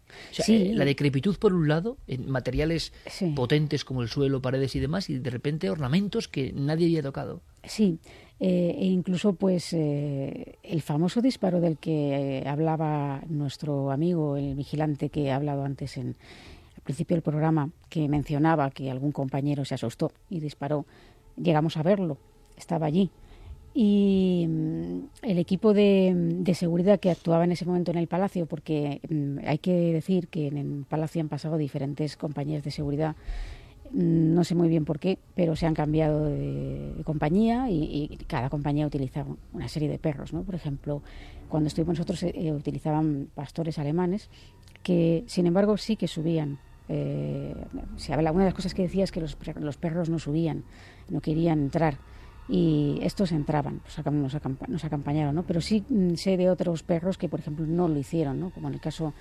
Eh, la decrepitud por un lado, en materiales potentes como el suelo, paredes y demás, y de repente ornamentos que nadie había tocado. Sí, eh, e incluso pues eh, el famoso disparo del que hablaba nuestro amigo, el vigilante que ha hablado antes en al principio del programa, que mencionaba que algún compañero se asustó y disparó. Llegamos a verlo, estaba allí y mm, el equipo de, seguridad que actuaba en ese momento en el Palacio, porque mm, hay que decir que en el Palacio han pasado diferentes compañías de seguridad, no sé muy bien por qué, pero se han cambiado de, compañía y, cada compañía utiliza una serie de perros, ¿no? Por ejemplo, cuando estuvimos nosotros eh, utilizaban pastores alemanes que, sin embargo, sí que subían. Eh, se habla, una de las cosas que decía es que los, los perros no subían, no querían entrar y estos entraban, pues nos, acompañaron, ¿no? Pero sí mm, sé de otros perros que, por ejemplo, no lo hicieron, ¿no? Como en el caso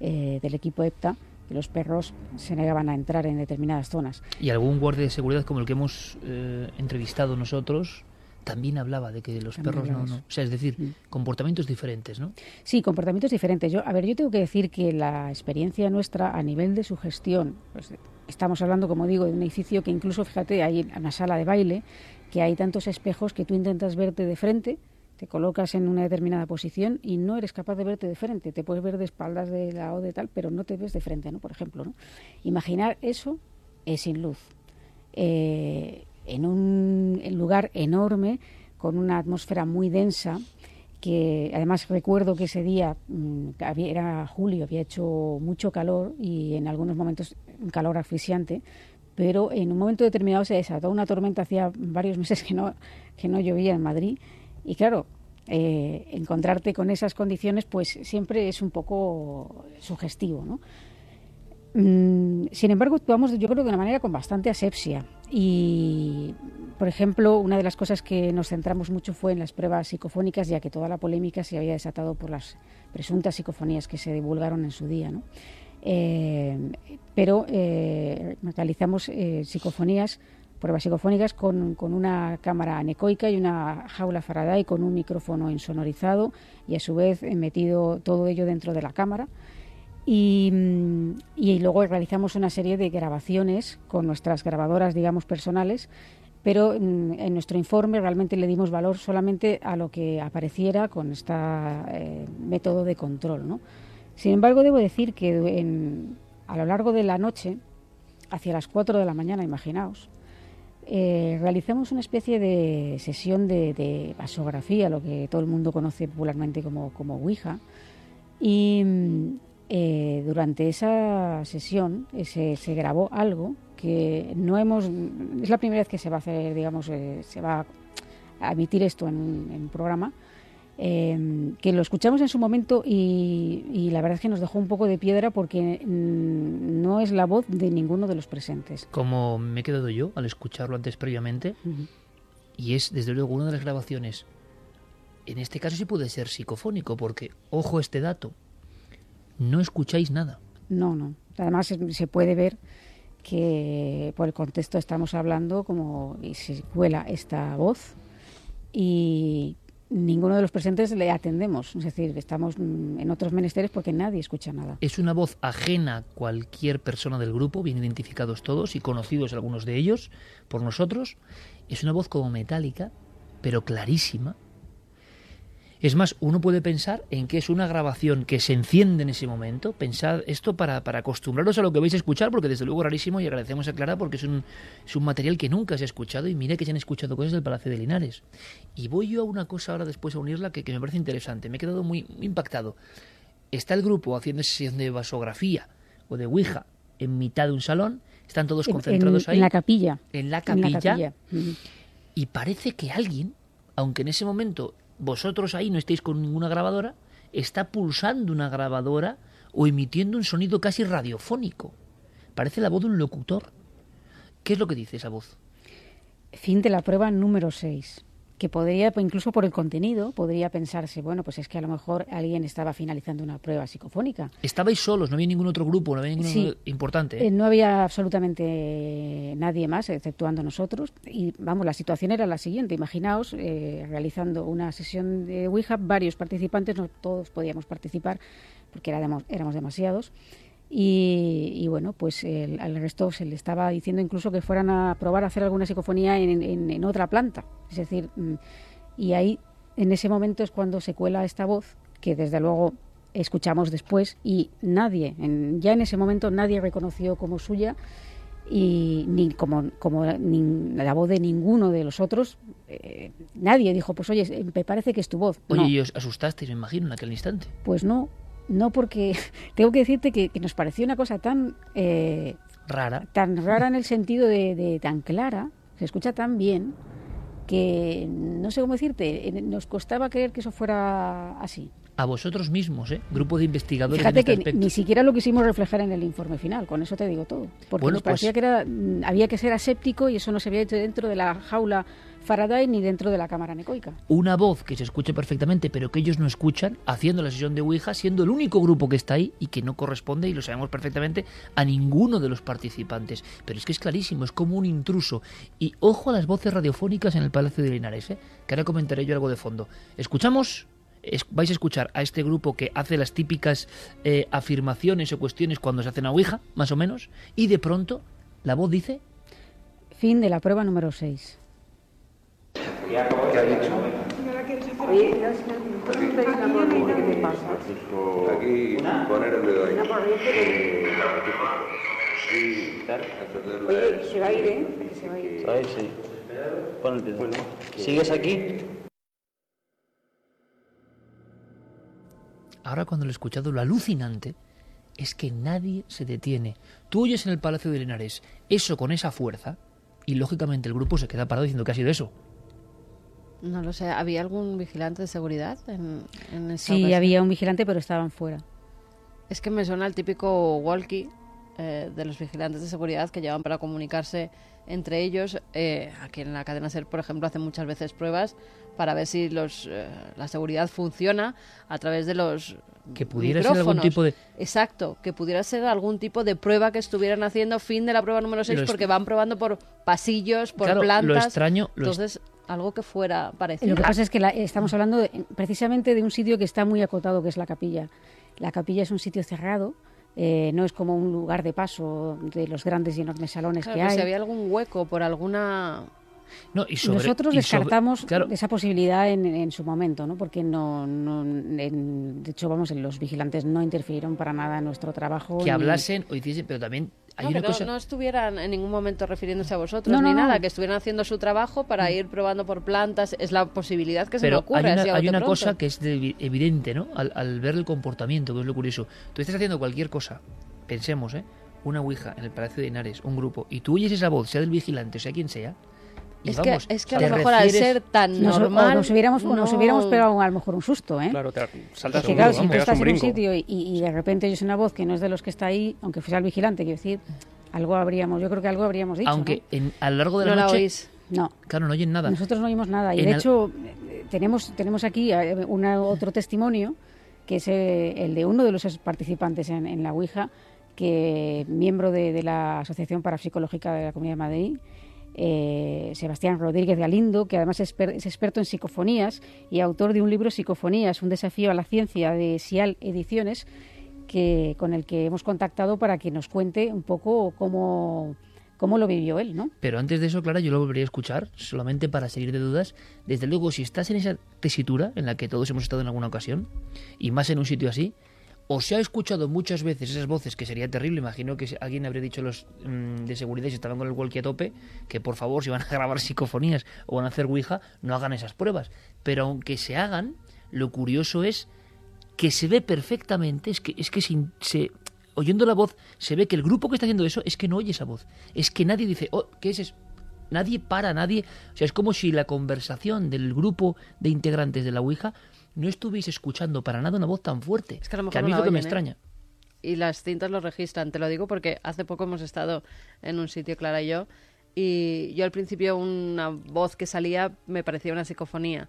eh, del equipo EPTA, que los perros se negaban a entrar en determinadas zonas. Y algún guardia de seguridad como el que hemos eh, entrevistado nosotros también hablaba de que los perros no, no, O sea, es decir, comportamientos diferentes, ¿no? Sí, comportamientos diferentes. Yo, a ver, yo tengo que decir que la experiencia nuestra a nivel de su gestión, pues, estamos hablando, como digo, de un edificio que incluso, fíjate, hay una sala de baile, que hay tantos espejos que tú intentas verte de frente, te colocas en una determinada posición y no eres capaz de verte de frente. Te puedes ver de espaldas de lado de tal, pero no te ves de frente, ¿no? Por ejemplo. Imaginar eso es sin luz. Eh, en un lugar enorme, con una atmósfera muy densa, que además recuerdo que ese día mm, era julio, había hecho mucho calor y en algunos momentos un calor asfixiante, pero en un momento determinado se desató una tormenta, hacía varios meses que no, que no llovía en Madrid, y claro, eh, encontrarte con esas condiciones pues siempre es un poco sugestivo, ¿no? Mm, sin embargo, actuamos yo creo de una manera con bastante asepsia. Y, por ejemplo, una de las cosas que nos centramos mucho fue en las pruebas psicofónicas, ya que toda la polémica se había desatado por las presuntas psicofonías que se divulgaron en su día. ¿no? Eh, pero eh, realizamos eh, psicofonías, pruebas psicofónicas con, con, una cámara anecoica y una jaula Faraday con un micrófono insonorizado y a su vez metido todo ello dentro de la cámara Mm, y, luego realizamos una serie de grabaciones con nuestras grabadoras, digamos, personales, pero mm, en nuestro informe realmente le dimos valor solamente a lo que apareciera con este método de control. ¿no? Sin embargo, debo decir que a lo largo de la noche, hacia las 4 de la mañana, imaginaos, eh, realizamos una especie de sesión de, de, vasografía, lo que todo el mundo conoce popularmente como, como Ouija, y, mm, eh, durante esa sesión se, grabó algo que no hemos es la primera vez que se va a hacer digamos eh, se va a emitir esto en, un programa que lo escuchamos en su momento y, la verdad es que nos dejó un poco de piedra porque mm, no es la voz de ninguno de los presentes. Como me he quedado yo al escucharlo antes previamente, y es desde luego una de las grabaciones, en este caso sí puede ser psicofónico, porque ojo este dato, no escucháis nada. No, no. Además se puede ver que por el contexto estamos hablando como y se cuela esta voz y ninguno de los presentes le atendemos. Es decir, estamos en otros menesteres porque nadie escucha nada. Es una voz ajena a cualquier persona del grupo, bien identificados todos y conocidos algunos de ellos por nosotros. Es una voz como metálica, pero clarísima, es más, uno puede pensar en que es una grabación que se enciende en ese momento. Pensad esto para, para acostumbraros a lo que vais a escuchar, porque desde luego rarísimo y agradecemos a Clara porque es un, es un material que nunca se ha escuchado y mire que se han escuchado cosas del Palacio de Linares. Y voy yo a una cosa ahora después a unirla que, me parece interesante. Me he quedado muy, impactado. Está el grupo haciendo sesión de vasografía o de Ouija en mitad de un salón. Están todos concentrados ahí. En la capilla. En la capilla. Y parece que alguien, aunque en ese momento vosotros ahí no estáis con ninguna grabadora, está pulsando una grabadora o emitiendo un sonido casi radiofónico. Parece la voz de un locutor. ¿Qué es lo que dice esa voz? Fin de la prueba número 6 que podría, pues, incluso por el contenido, podría pensarse, bueno, pues es que a lo mejor alguien estaba finalizando una prueba psicofónica. Estabais solos, no había ningún otro grupo, no había ningún importante. ¿eh? no había absolutamente nadie más, exceptuando nosotros. Y vamos, la situación era la siguiente. Imaginaos eh, realizando una sesión de Ouija, varios participantes, no todos podíamos participar porque éramos, éramos demasiados. Y, bueno, pues al resto se le estaba diciendo incluso que fueran a probar a hacer alguna psicofonía en, otra planta. Es decir, mm, y ahí en ese momento es cuando se cuela esta voz, que desde luego escuchamos después y nadie, ya en ese momento nadie reconoció como suya y ni como, como la voz de ninguno de los otros, eh, nadie dijo, pues oye, me parece que es tu voz. Oye, y os asustasteis, me imagino, en aquel instante. Pues no, no porque tengo que decirte que, nos pareció una cosa tan eh, rara, tan rara en el sentido de, tan clara, se escucha tan bien que no sé cómo decirte, nos costaba creer que eso fuera así. A vosotros mismos, ¿eh? Grupo de investigadores. Fíjate este que ni siquiera lo quisimos reflejar en el informe final, con eso te digo todo. Porque nos parecía pues que era, había que ser aséptico y eso no se había hecho dentro de la jaula Faraday ni dentro de la cámara necoica. Una voz que se escucha perfectamente, pero que ellos no escuchan, haciendo la sesión de Ouija, siendo el único grupo que está ahí y que no corresponde, y lo sabemos perfectamente, a ninguno de los participantes. Pero es que es clarísimo, es como un intruso. Y ojo a las voces radiofónicas en el Palacio de Linares, ¿eh? que ahora comentaré yo algo de fondo. Escuchamos vais a escuchar a este grupo que hace las típicas eh, afirmaciones o cuestiones cuando se hacen a Ouija, más o menos, y de pronto la voz dice... Fin de la prueba número 6. ¿Qué ha dicho? Oye, no, ¿qué te pasa? Aquí poner el dedo ahí. Oye, se va a ir, ¿eh? Se va a ir. Sí. Pon el dedo. ¿Sigues aquí? ahora cuando lo he escuchado, lo alucinante es que nadie se detiene. Tú oyes en el Palacio de Linares eso con esa fuerza y lógicamente el grupo se queda parado diciendo que ha sido eso. No lo sé, ¿había algún vigilante de seguridad en, en Sí, había un vigilante, pero estaban fuera. Es que me suena el típico walkie eh, de los vigilantes de seguridad que llevan para comunicarse entre ellos. Eh, aquí en la cadena SER, por ejemplo, hacen muchas veces pruebas para ver si los, eh, la seguridad funciona a través de los que pudiera ser algún tipo de exacto que pudiera ser algún tipo de prueba que estuvieran haciendo fin de la prueba número 6 porque van probando por pasillos por plantas lo extraño entonces algo que fuera parecido. Lo que pasa es que estamos hablando precisamente de un sitio que está muy acotado que es la capilla. La capilla es un sitio cerrado eh, no es como un lugar de paso de los grandes y enormes salones que hay. Si había algún hueco por alguna no, y Nosotros descartamos esa posibilidad en, su momento, ¿no? porque no, no de hecho, vamos, los vigilantes no interfirieron para nada en nuestro trabajo. Que hablasen o hiciesen, pero también hay no, una que cosa... no, estuvieran en ningún momento refiriéndose a vosotros ni nada, que estuvieran haciendo su trabajo para mm. ir probando por plantas. Es la posibilidad que se me ocurre. Hay una, hay una cosa que es evidente, ¿no? Al, al ver el comportamiento, que es lo curioso. Tú estás haciendo cualquier cosa, pensemos, ¿eh? Una ouija en el Palacio de Henares, un grupo, y tú oyes esa voz, sea del vigilante, sea quien sea, es, que, es que a lo mejor al ser tan normal... Nos hubiéramos, nos hubiéramos pegado a lo mejor un susto, ¿eh? Claro, te saltas que, claro, si tú estás en un sitio y, y, de repente oyes una voz que no es de los que está ahí, aunque fuese el vigilante, quiero decir, algo habríamos, yo creo que algo habríamos dicho. Aunque en, a lo largo de la noche... No. Claro, no oyen nada. Nosotros no oímos nada. Y de hecho, tenemos, tenemos aquí eh, una, otro testimonio, que es eh, el de uno de los participantes en, en la Ouija, que miembro de, de la Asociación Parapsicológica de la Comunidad de Madrid, eh, Sebastián Rodríguez Galindo, que además es, experto en psicofonías y autor de un libro Psicofonías, un desafío a la ciencia de Sial Ediciones, que, con el que hemos contactado para que nos cuente un poco cómo, cómo lo vivió él, ¿no? Pero antes de eso, Clara, yo lo volvería a escuchar, solamente para salir de dudas. Desde luego, si estás en esa tesitura en la que todos hemos estado en alguna ocasión, y más en un sitio así, o se ha escuchado muchas veces esas voces, que sería terrible, imagino que alguien habría dicho los mm, de seguridad si estaban con el walkie a tope, que por favor si van a grabar psicofonías o van a hacer Ouija, no hagan esas pruebas. Pero aunque se hagan, lo curioso es que se ve perfectamente, es que, es que sin, se, oyendo la voz se ve que el grupo que está haciendo eso es que no oye esa voz, es que nadie dice, oh, ¿qué es eso? Nadie para, nadie... O sea, es como si la conversación del grupo de integrantes de la Ouija no estuviese escuchando para nada una voz tan fuerte. Es que a, lo a mí es lo que me ¿eh? extraña. Y las cintas lo registran, te lo digo porque hace poco hemos estado en un sitio, Clara y yo, y yo al principio una voz que salía me parecía una psicofonía.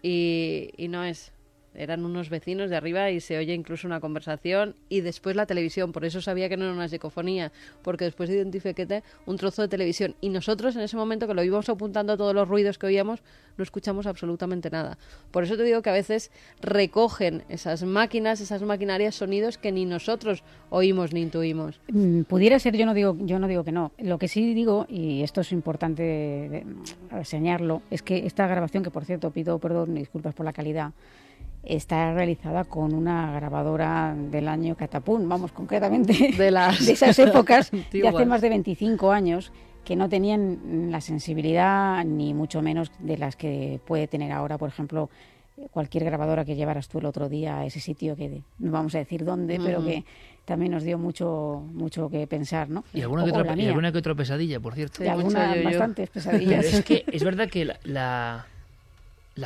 Y, y no es eran unos vecinos de arriba y se oye incluso una conversación y después la televisión, por eso sabía que no era una psicofonía, porque después identifiqué un trozo de televisión y nosotros en ese momento que lo íbamos apuntando a todos los ruidos que oíamos, no escuchamos absolutamente nada. Por eso te digo que a veces recogen esas máquinas, esas maquinarias sonidos que ni nosotros oímos ni intuimos. Mm, pudiera ser, yo no digo, yo no digo que no. Lo que sí digo, y esto es importante enseñarlo, es que esta grabación, que por cierto pido perdón disculpas por la calidad, está realizada con una grabadora del año Catapún, vamos, concretamente de, las de esas épocas de hace más de 25 años que no tenían la sensibilidad ni mucho menos de las que puede tener ahora, por ejemplo, cualquier grabadora que llevaras tú el otro día a ese sitio que no vamos a decir dónde, pero que también nos dio mucho mucho que pensar, ¿no? Y alguna, que otra, y alguna que otra pesadilla, por cierto. Y algunas bastantes pesadillas. es que es verdad que la la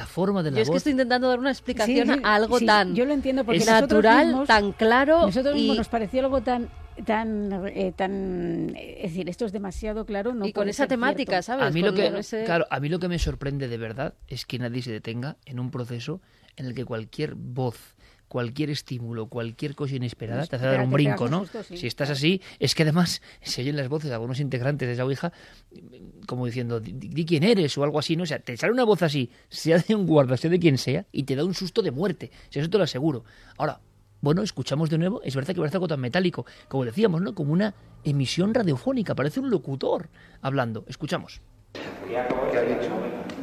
forma de la Yo es que estoy intentando dar una explicación a algo tan yo lo entiendo porque natural, tan claro. Nosotros mismos nos pareció algo tan tan eh, tan es decir esto es demasiado claro no y con esa temática cierto. sabes A mí, Con lo que, ese- claro, a mí lo que me sorprende de verdad es que nadie se detenga en un proceso en el que cualquier voz, cualquier estímulo, cualquier cosa inesperada te hace dar un brinco, ¿no? susto, sí, si estás así, es que además se oyen las voces de algunos integrantes de esa Ouija como diciendo, di, di quién eres o algo así, ¿no? O sea, te sale una voz así, sea de un guarda, sea de quien sea, y te da un susto de muerte. Sea, eso te lo aseguro. Ahora, bueno, escuchamos de nuevo, es verdad que parece algo tan metálico, como decíamos, ¿no? Como una emisión radiofónica, parece un locutor hablando. Escuchamos. ¿Qué ha dicho?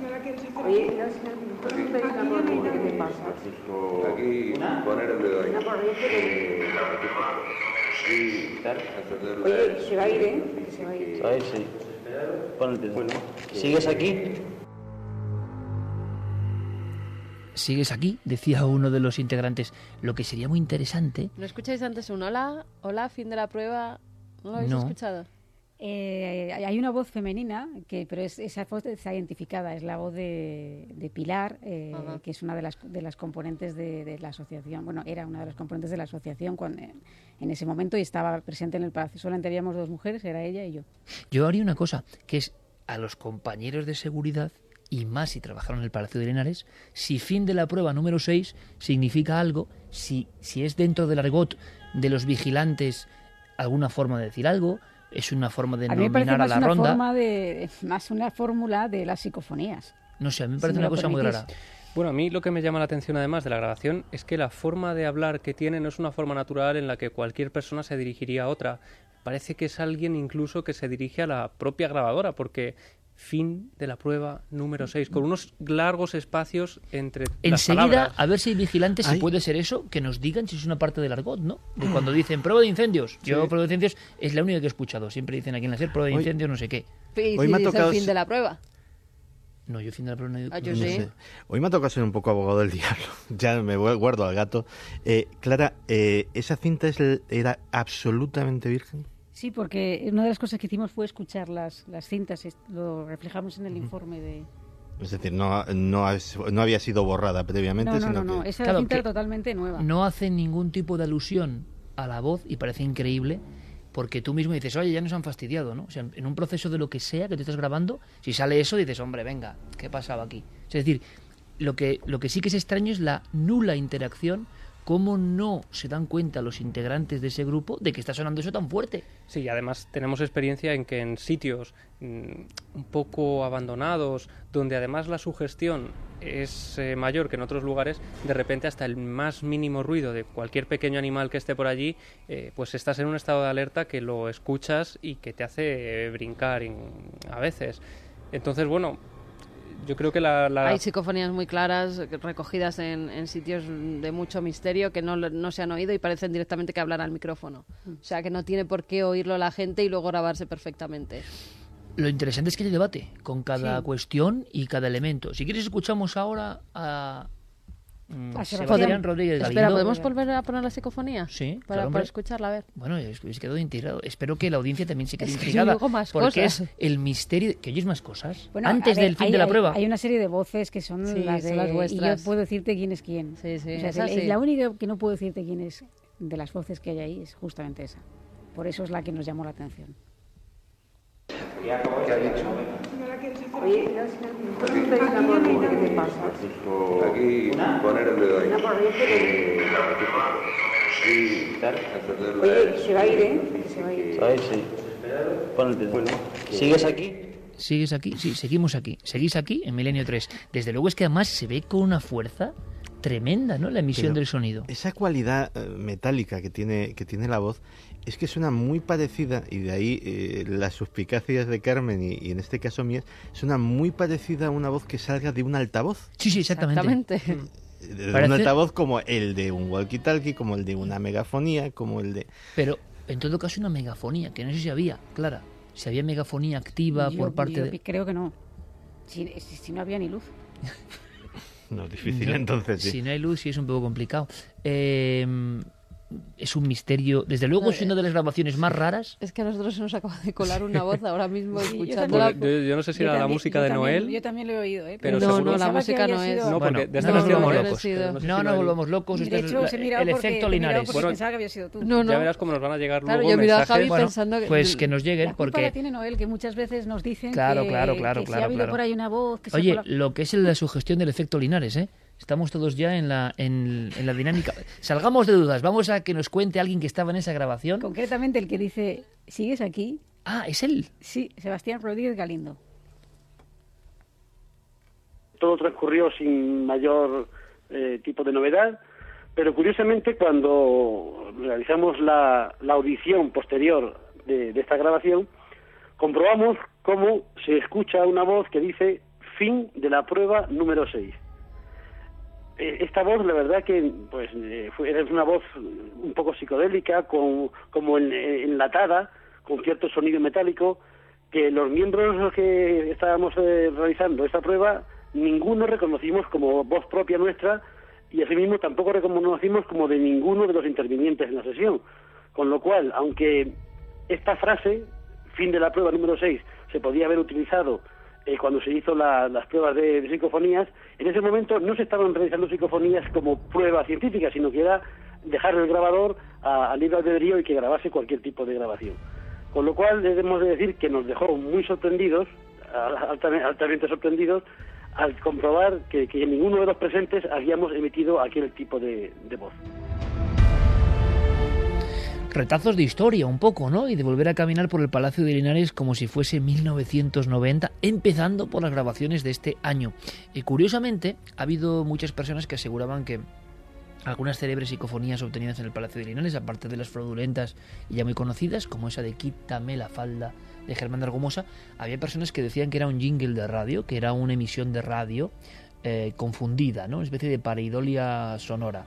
Oye, no, si ¿qué te pasa? Aquí, poner el dedo ahí. Sí. Oye, se va a ir, ¿eh? Se va a ir. ¿Sabes? Sí. ¿Sigues aquí? Sigues aquí, decía uno de los integrantes. Lo que sería muy interesante ¿No escucháis antes un hola? Hola, fin de la prueba. ¿No lo habéis escuchado? Eh, hay una voz femenina, que, pero es, esa voz está identificada, es la voz de, de Pilar, eh, que es una de las, de las componentes de, de la asociación. Bueno, era una de las componentes de la asociación cuando, en, en ese momento y estaba presente en el palacio. Solamente habíamos dos mujeres, era ella y yo. Yo haría una cosa, que es a los compañeros de seguridad, y más si trabajaron en el Palacio de Linares, si fin de la prueba número 6 significa algo, si, si es dentro del argot de los vigilantes alguna forma de decir algo, es una forma de a mí me parece nominar a la una ronda. forma de, más una fórmula de las psicofonías. No sé, a mí me Si parece me una cosa muy rara. Bueno, a mí lo que me llama la atención además de la grabación es que la forma de hablar que tiene no es una forma natural en la que cualquier persona se dirigiría a otra. Parece que es alguien incluso que se dirige a la propia grabadora, porque fin de la prueba número 6, con unos largos espacios entre las Enseguida, palabras. a ver si hay vigilantes, si puede ser eso, que nos digan si es una parte del argot, ¿no? De cuando dicen prueba de incendios. Yo, prueba de incendios es la única que he escuchado. Siempre dicen aquí en la SER, prueba de Hoy- incendios, no sé qué. Y Hoy si me ha tocado el fin de la prueba. No, yo fin de la prueba no he- Ah, yo no sí. sé. Hoy me ha tocado ser un poco abogado del diablo. Ya me gu- guardo al gato. Eh, Clara, eh, ¿esa cinta es el- era absolutamente virgen? Sí, porque una de las cosas que hicimos fue escuchar las, las cintas, lo reflejamos en el informe de... Es decir, no, no, no había sido borrada previamente, No, no, sino no, no, que... esa Claro, cinta era totalmente nueva. no hace ningún tipo de alusión a la voz y parece increíble porque tú mismo dices, oye, ya nos han fastidiado, ¿no? O sea, en un proceso de lo que sea que tú estás grabando, si sale eso, dices, hombre, venga, ¿qué pasaba aquí? Es decir, lo que, lo que sí que es extraño es la nula interacción, cómo no se dan cuenta los integrantes de ese grupo de que está sonando eso tan fuerte. Sí, además tenemos experiencia en que en sitios mm, un poco abandonados, donde además la sugestión es eh, mayor que en otros lugares, de repente hasta el más mínimo ruido de cualquier pequeño animal que esté por allí, eh, pues estás en un estado de alerta que lo escuchas y que te hace brincar a veces. Entonces, bueno, yo creo que la... la- Hay psicofonías muy claras recogidas en, en sitios de mucho misterio que no, no se han oído y parecen directamente que hablan al micrófono. O sea, que no tiene por qué oírlo la gente y luego grabarse perfectamente. Lo interesante es que hay debate con cada Sí. cuestión y cada elemento. Si quieres, escuchamos ahora a, mm, A Sebastián Espera. ¿podemos volver a poner la psicofonía? Sí, Para, claro, para escucharla, a ver. Bueno, es que se quedó integrado. Espero que la audiencia también se quede Es que intrigada. luego más porque cosas. es el misterio. Que oyes más cosas. Bueno, Antes ver, del fin hay- de la hay- prueba. Hay una serie de voces que son Sí, las son de... las y vuestras. yo puedo decirte quién es quién. Sí, sí, O sea, esa es sí. la única que no puedo decirte quién es de las voces que hay ahí es justamente esa. Por eso es la que nos llamó la atención. ¿Qué ha dicho? Oye, no, si no, corriente, ¿qué te pasa? Aquí, poner el dedo ahí. Sí. Oye, se va a ir, ¿eh? Se va a ir. Sí. Pon el dedo. ¿Sigues aquí? ¿Sigues aquí? Sí, seguimos aquí. Seguís aquí en Milenio 3. Desde luego es que además se ve con una fuerza tremenda, ¿no? La emisión Pero del sonido. Esa cualidad eh, metálica que tiene, que tiene la voz es que suena muy parecida, y de ahí eh, las suspicacias de Carmen y, y en este caso mías, suena muy parecida a una voz que salga de un altavoz. Sí, sí, exactamente. Exactamente. De un altavoz como el de un walkie-talkie, como el de una megafonía, como el de... Pero en todo caso una megafonía, que no sé si había, Clara. Si había megafonía activa Yo- por parte yo de... creo que no. Si, si- si no había ni luz. No, difícil No, entonces, sí. Si no hay luz, sí es un poco complicado. Eh, es un misterio. Desde luego es una de las grabaciones más raras. Es que a nosotros se nos acaba de colar una voz ahora mismo Sí, yo también- yo, yo no sé si era la también- música yo de también- Noel. Yo también lo he oído, ¿eh? Pero No, no, la música no es. sido- No, porque de esta no quedamos volvamos locos. no No, si no volvamos locos. De es hecho, he la- el efecto Linares. Bueno, pensaba que había sido tú. No, no. Ya verás cómo nos van a llegar Claro, luego yo mensajes. Javi Bueno, pensando que... pues que nos lleguen La culpa porque la tiene Noel, que muchas veces nos dicen Claro, que, claro, claro, que si claro, ha habido por ahí una voz que se ha Oye, lo que es la sugestión del efecto Linares, ¿eh? Estamos todos ya en la, en, en la dinámica. Salgamos de dudas. Vamos a que nos cuente alguien que estaba en esa grabación. Concretamente el que dice, ¿sigues aquí? Ah, es él. Sí, Sebastián Rodríguez Galindo. todo transcurrió sin mayor eh, tipo de novedad, pero curiosamente cuando realizamos la, la audición posterior de, de esta grabación, comprobamos cómo se escucha una voz que dice fin de la prueba número 6. Eh, Esta voz, la verdad que pues eh, era una voz un poco psicodélica, con, como en- enlatada, con cierto sonido metálico, que los miembros que estábamos eh, realizando esta prueba, ninguno reconocimos como voz propia nuestra y asimismo tampoco reconocimos como de ninguno de los intervinientes en la sesión. Con lo cual, aunque esta frase, fin de la prueba número 6, se podía haber utilizado eh, cuando se hizo la- las pruebas de, psicofonías, en ese momento no se estaban realizando psicofonías como prueba científica, sino que era dejar el grabador a, a albedrío y que grabase cualquier tipo de grabación. Con lo cual debemos de decir que nos dejó muy sorprendidos, altamente, sorprendidos, al comprobar que, ninguno de los presentes habíamos emitido aquel tipo de voz. Retazos de historia, un poco, ¿no? Y de volver a caminar por el Palacio de Linares como si fuese 1990, empezando por las grabaciones de este año. Y curiosamente, ha habido muchas personas que aseguraban que algunas célebres psicofonías obtenidas en el Palacio de Linares, aparte de las fraudulentas y ya muy conocidas, como esa de Quítame la falda de Germán de Argumosa, había personas que decían que era un jingle de radio, que era una emisión de radio eh, confundida, ¿no? Una especie de pareidolia sonora.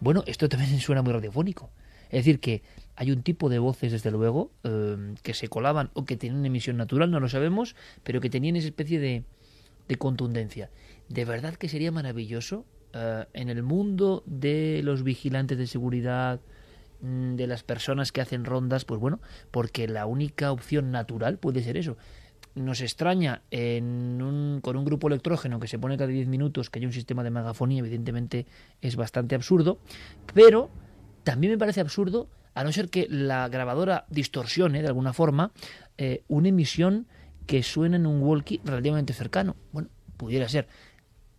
Bueno, esto también suena muy radiofónico. Es decir, que hay un tipo de voces, desde luego, eh, que se colaban o que una emisión natural, no lo sabemos, pero que tenían esa especie de, de contundencia. De verdad que sería maravilloso eh, en el mundo de los vigilantes de seguridad, mm, de las personas que hacen rondas, pues bueno, porque la única opción natural puede ser eso. Nos extraña en un- con un grupo electrógeno que se pone cada 10 minutos que haya un sistema de megafonía, evidentemente es bastante absurdo, pero también me parece absurdo, a no ser que la grabadora distorsione de alguna forma eh, una emisión que suena en un walkie relativamente cercano. Bueno, pudiera ser.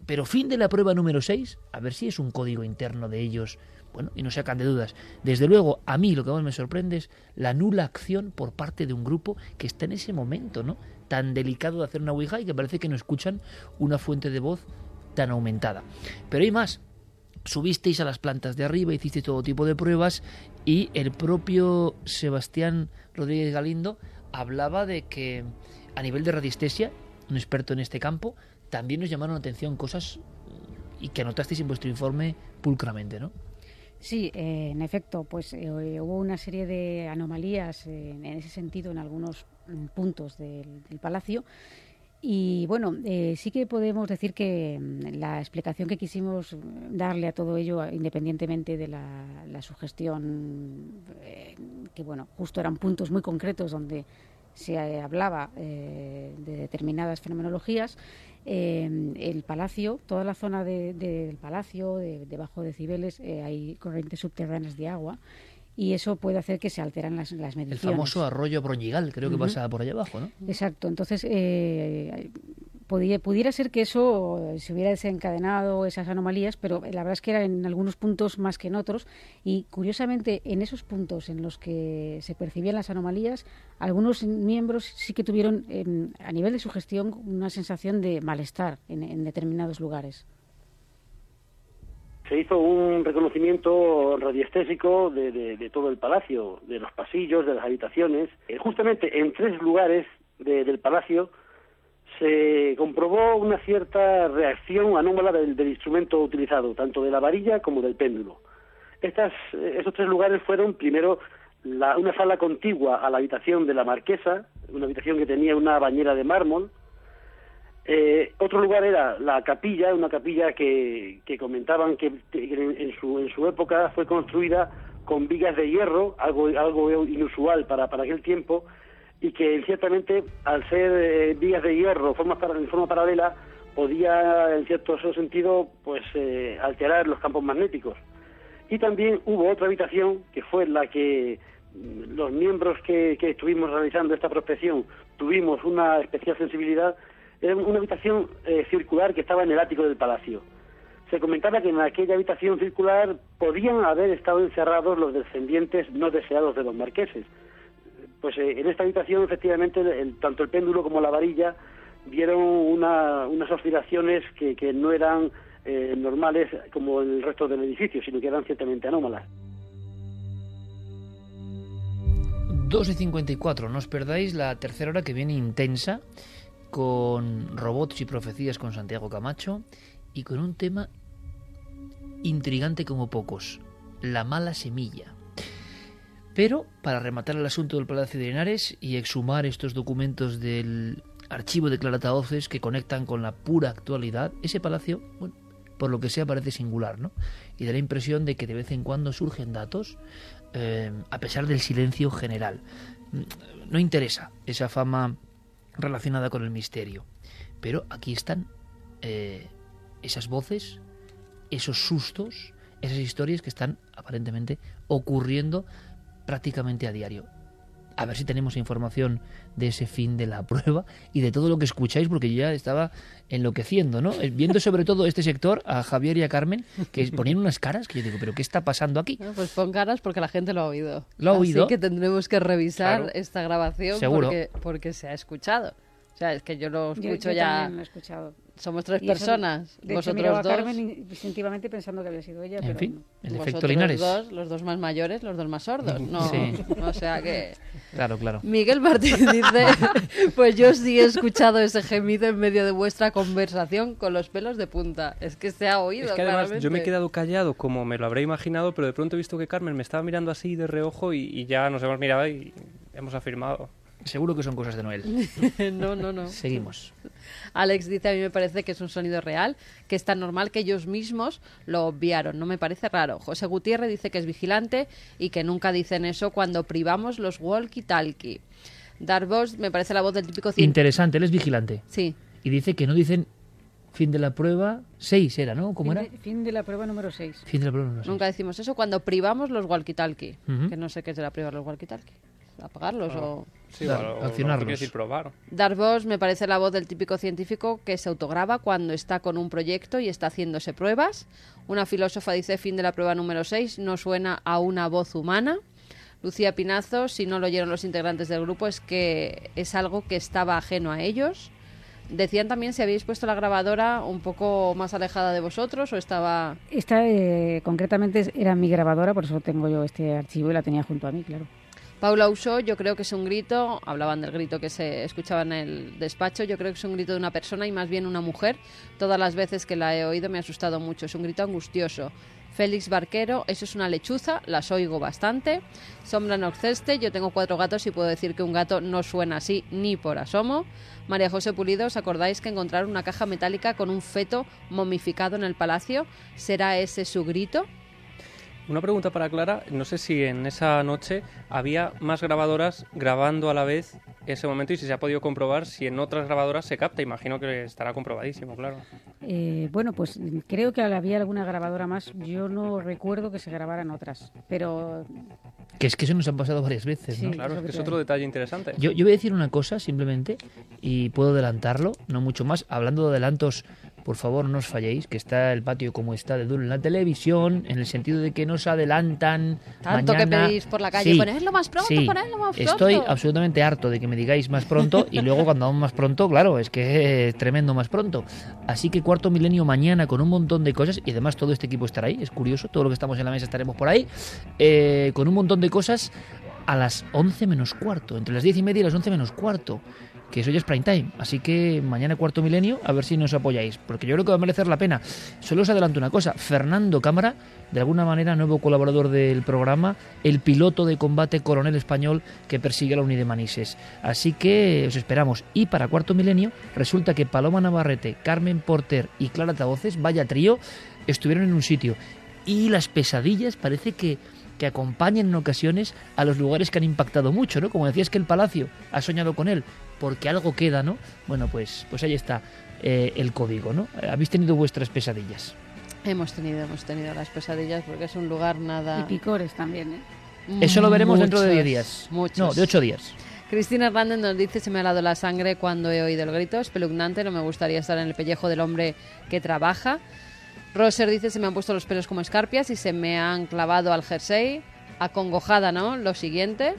Pero fin de la prueba número 6, a ver si es un código interno de ellos, bueno, y nos sacan de dudas. Desde luego, a mí lo que más me sorprende es la nula acción por parte de un grupo que está en ese momento, ¿no? Tan delicado de hacer una Ouija y que parece que no escuchan una fuente de voz tan aumentada. Pero hay más. Subisteis a las plantas de arriba, hicisteis todo tipo de pruebas y el propio Sebastián Rodríguez Galindo hablaba de que a nivel de radiestesia, un experto en este campo, también nos llamaron la atención cosas y que anotasteis en vuestro informe pulcramente, ¿no? Sí, eh, en efecto, pues eh, hubo una serie de anomalías eh, en ese sentido en algunos mm, puntos del palacio. Y bueno, eh, sí que podemos decir que mm, la explicación que quisimos mm, darle a todo ello, independientemente de la, la sugestión, eh, que bueno, justo eran puntos muy concretos donde se eh, hablaba eh, de determinadas fenomenologías, eh, el palacio, toda la zona de- de- del palacio, de, debajo de Cibeles, eh, hay corrientes subterráneas de agua y eso puede hacer que se alteran las, las El mediciones. famoso arroyo Broñigal, creo que pasa por allá abajo, ¿no? Exacto, entonces eh, pudiera ser que eso eh, se hubiera desencadenado esas anomalías, pero la verdad es que era en algunos puntos más que en otros y curiosamente en esos puntos en los que se percibían las anomalías, algunos miembros sí que tuvieron em, a nivel de su gestión una sensación de malestar en, en determinados lugares. Se hizo un reconocimiento radiestésico de, de- todo el palacio, de los pasillos, de las habitaciones. Eh, justamente en tres lugares de- del palacio se comprobó una cierta reacción anómala del, instrumento utilizado, tanto de la varilla como del péndulo. Estas, eh, estos tres lugares fueron, primero, la- una sala contigua a la habitación de la marquesa, una habitación que tenía una bañera de mármol, eh, otro lugar era la capilla, una capilla que, que comentaban que, en, su, en su época fue construida con vigas de hierro, algo, algo inusual para, para aquel tiempo, y que ciertamente al ser eh, vigas de hierro formas para, en forma paralela podía en cierto sentido pues eh, alterar los campos magnéticos. Y también hubo otra habitación que fue la que mm, los miembros que, que estuvimos realizando esta prospección tuvimos una especial sensibilidad, era una habitación eh, circular que estaba en el ático del palacio. Se comentaba que en aquella habitación circular podían haber estado encerrados los descendientes no deseados de los marqueses. Pues eh, en esta habitación, efectivamente, tanto el péndulo como la varilla dieron unas oscilaciones que, que no eran eh, normales como el resto del edificio, sino que eran ciertamente anómalas. 2 y 54, no os perdáis la tercera hora que viene intensa con robots y profecías con Santiago Camacho y con un tema intrigante como pocos, la mala semilla. Pero para rematar el asunto del Palacio de Linares y exhumar estos documentos del archivo de clarataoces que conectan con la pura actualidad, ese palacio, bueno, por lo que sea parece singular, ¿no? Y da la impresión de que de vez en cuando surgen datos, eh, a pesar del silencio general. Mm, no interesa esa fama relacionada con el misterio, pero aquí están eh, esas voces, esos sustos, esas historias que están aparentemente ocurriendo prácticamente a diario a ver si tenemos información de ese fin de la prueba y de todo lo que escucháis, porque yo ya estaba enloqueciendo, ¿no? Eh, viendo sobre todo este sector, a Javier y a Carmen, que ponían unas caras que yo digo, ¿pero qué está pasando aquí? pues pon caras porque la gente lo ha oído. Lo ha oído. Así que tendremos que revisar esta grabación Seguro. Porque, porque se ha escuchado. O sea, es que yo lo escucho Yo- yo ya. también lo he escuchado. Somos tres eso- personas. de hecho, Vosotros miraba a dos. Carmen instintivamente pensando que había sido ella, pero no. Vosotros dos, los dos más mayores, los dos más sordos. No, Sí. o sea que. Claro, claro. Miguel Martín dice, pues yo sí he escuchado ese gemido en medio de vuestra conversación con los pelos de punta. Es que se ha oído Es que además yo me he quedado callado como me lo habré imaginado, pero de pronto he visto que Carmen me estaba mirando así de reojo y, y ya nos hemos mirado y hemos afirmado. Seguro que son cosas de Noel. no, no, no. Seguimos. Alex dice, a mí me parece que es un sonido real, que es tan normal que ellos mismos lo obviaron. No me parece raro. José Gutiérrez dice que es vigilante y que nunca dicen eso cuando privamos los walkie-talkie. Darvos me parece la voz del típico cien- Interesante, él es vigilante. Sí. Y dice que no dicen fin de la prueba 6 era, ¿no? ¿Cómo fin, era? de, fin de la prueba número 6. Fin de la prueba no sé. Nunca decimos eso cuando privamos los walkie-talkie. Que no sé qué es de la privar los walkie-talkie. Apagarlos o... Sí, accionarlos. decir probar. Darvos me parece la voz del típico científico que se autograba cuando está con un proyecto y está haciéndose pruebas. Una filósofa dice fin de la prueba número 6, no suena a una voz humana. Lucía Pinazo, si no lo oyeron los integrantes del grupo, es que es algo que estaba ajeno a ellos. Decían también si habéis puesto la grabadora un poco más alejada de vosotros o estaba... Esta eh, concretamente era mi grabadora, por eso tengo yo este archivo y la tenía junto a mí, claro. Paula usó, yo creo que es un grito, hablaban del grito que se escuchaba en el despacho, yo creo que es un grito de una persona y más bien una mujer. Todas las veces que la he oído me ha asustado mucho, es un grito angustioso. Félix Barquero, eso es una lechuza, las oigo bastante. Sombra Noxeste, yo tengo cuatro gatos y puedo decir que un gato no suena así ni por asomo. María José Pulido, ¿os acordáis que encontraron una caja metálica con un feto momificado en el palacio? ¿Será ese su grito? Una pregunta para Clara, no sé si en esa noche había más grabadoras grabando a la vez ese momento y si se ha podido comprobar si en otras grabadoras se capta, imagino que estará comprobadísimo, claro. Eh, bueno, pues creo que había alguna grabadora más. Yo no recuerdo que se grabaran otras, pero Que es que eso nos ha pasado varias veces, ¿no? Sí, Claro, eso es que es otro detalle interesante. Yo, yo voy a decir una cosa simplemente y puedo adelantarlo, no mucho más. Hablando de adelantos, por favor no os falléis, que está el patio como está de duro en la televisión, en el sentido de que nos adelantan. Tanto que pedís por la calle, Sí, ponedlo más pronto, sí. ponedlo más pronto. Estoy absolutamente harto de que me digáis más pronto y luego cuando vamos más pronto, claro, es que es tremendo más pronto. Así que cuarto milenio mañana con un montón de cosas y además todo este equipo estará ahí, es curioso, todo lo que estamos en la mesa estaremos por ahí, eh, con un montón de cosas a las 11 menos cuarto, entre las 10 y media y las 11 menos cuarto, que eso ya es prime time. Así que mañana cuarto milenio, a ver si nos apoyáis, porque yo creo que va a merecer la pena. Solo os adelanto una cosa, Fernando Cámara, de alguna manera nuevo colaborador del programa, el piloto de combate coronel español que persigue a la Unidad de Manises. Así que os esperamos. Y para cuarto milenio, resulta que Paloma Navarrete, Carmen Porter y Clara Tavoces, vaya trío, estuvieron en un sitio. Y las pesadillas parece que que acompañen en ocasiones a los lugares que han impactado mucho, ¿no? Como decías que el Palacio ha soñado con él, porque algo queda, ¿no? Bueno, pues, pues ahí está eh, el código, ¿no? ¿Habéis tenido vuestras pesadillas? Hemos tenido, hemos tenido las pesadillas porque es un lugar nada... Y picores también, ¿eh? Eso lo veremos dentro de 10 Muchos, días. Muchos. No, de 8 días. Cristina Hernández nos dice, se me ha helado la sangre cuando he oído el grito, espeluznante, no me gustaría estar en el pellejo del hombre que trabaja. Roser dice, se me han puesto los pelos como escarpias y se me han clavado al jersey. Acongojada, ¿no? Lo siguiente.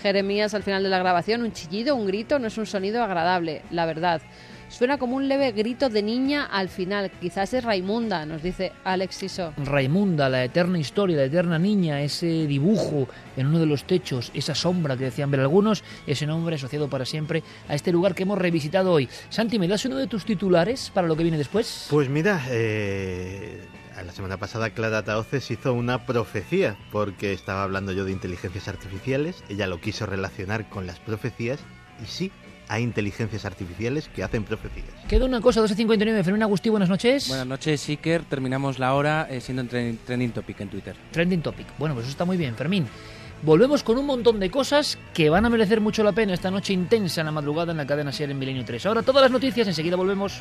Jeremías al final de la grabación, un chillido, un grito, no es un sonido agradable, la verdad. Suena como un leve grito de niña al final, quizás es Raimunda, nos dice Alex Siso. Raimunda, la eterna historia, la eterna niña, ese dibujo en uno de los techos, esa sombra que decían ver algunos, ese nombre asociado para siempre a este lugar que hemos revisitado hoy. Santi, ¿me das uno de tus titulares para lo que viene después? Pues mira, eh, la semana pasada Clara Taoces hizo una profecía, porque estaba hablando yo de inteligencias artificiales, ella lo quiso relacionar con las profecías, y sí, hay inteligencias artificiales que hacen profecías. Queda una cosa, 12.59. Fermín Agustí, buenas noches. Buenas noches, Iker. Terminamos la hora eh, siendo en tren- trending topic en Twitter. Trending topic. Bueno, pues eso está muy bien, Fermín. Volvemos con un montón de cosas que van a merecer mucho la pena esta noche intensa en la madrugada en la cadena SER en Milenio 3. Ahora todas las noticias, enseguida volvemos.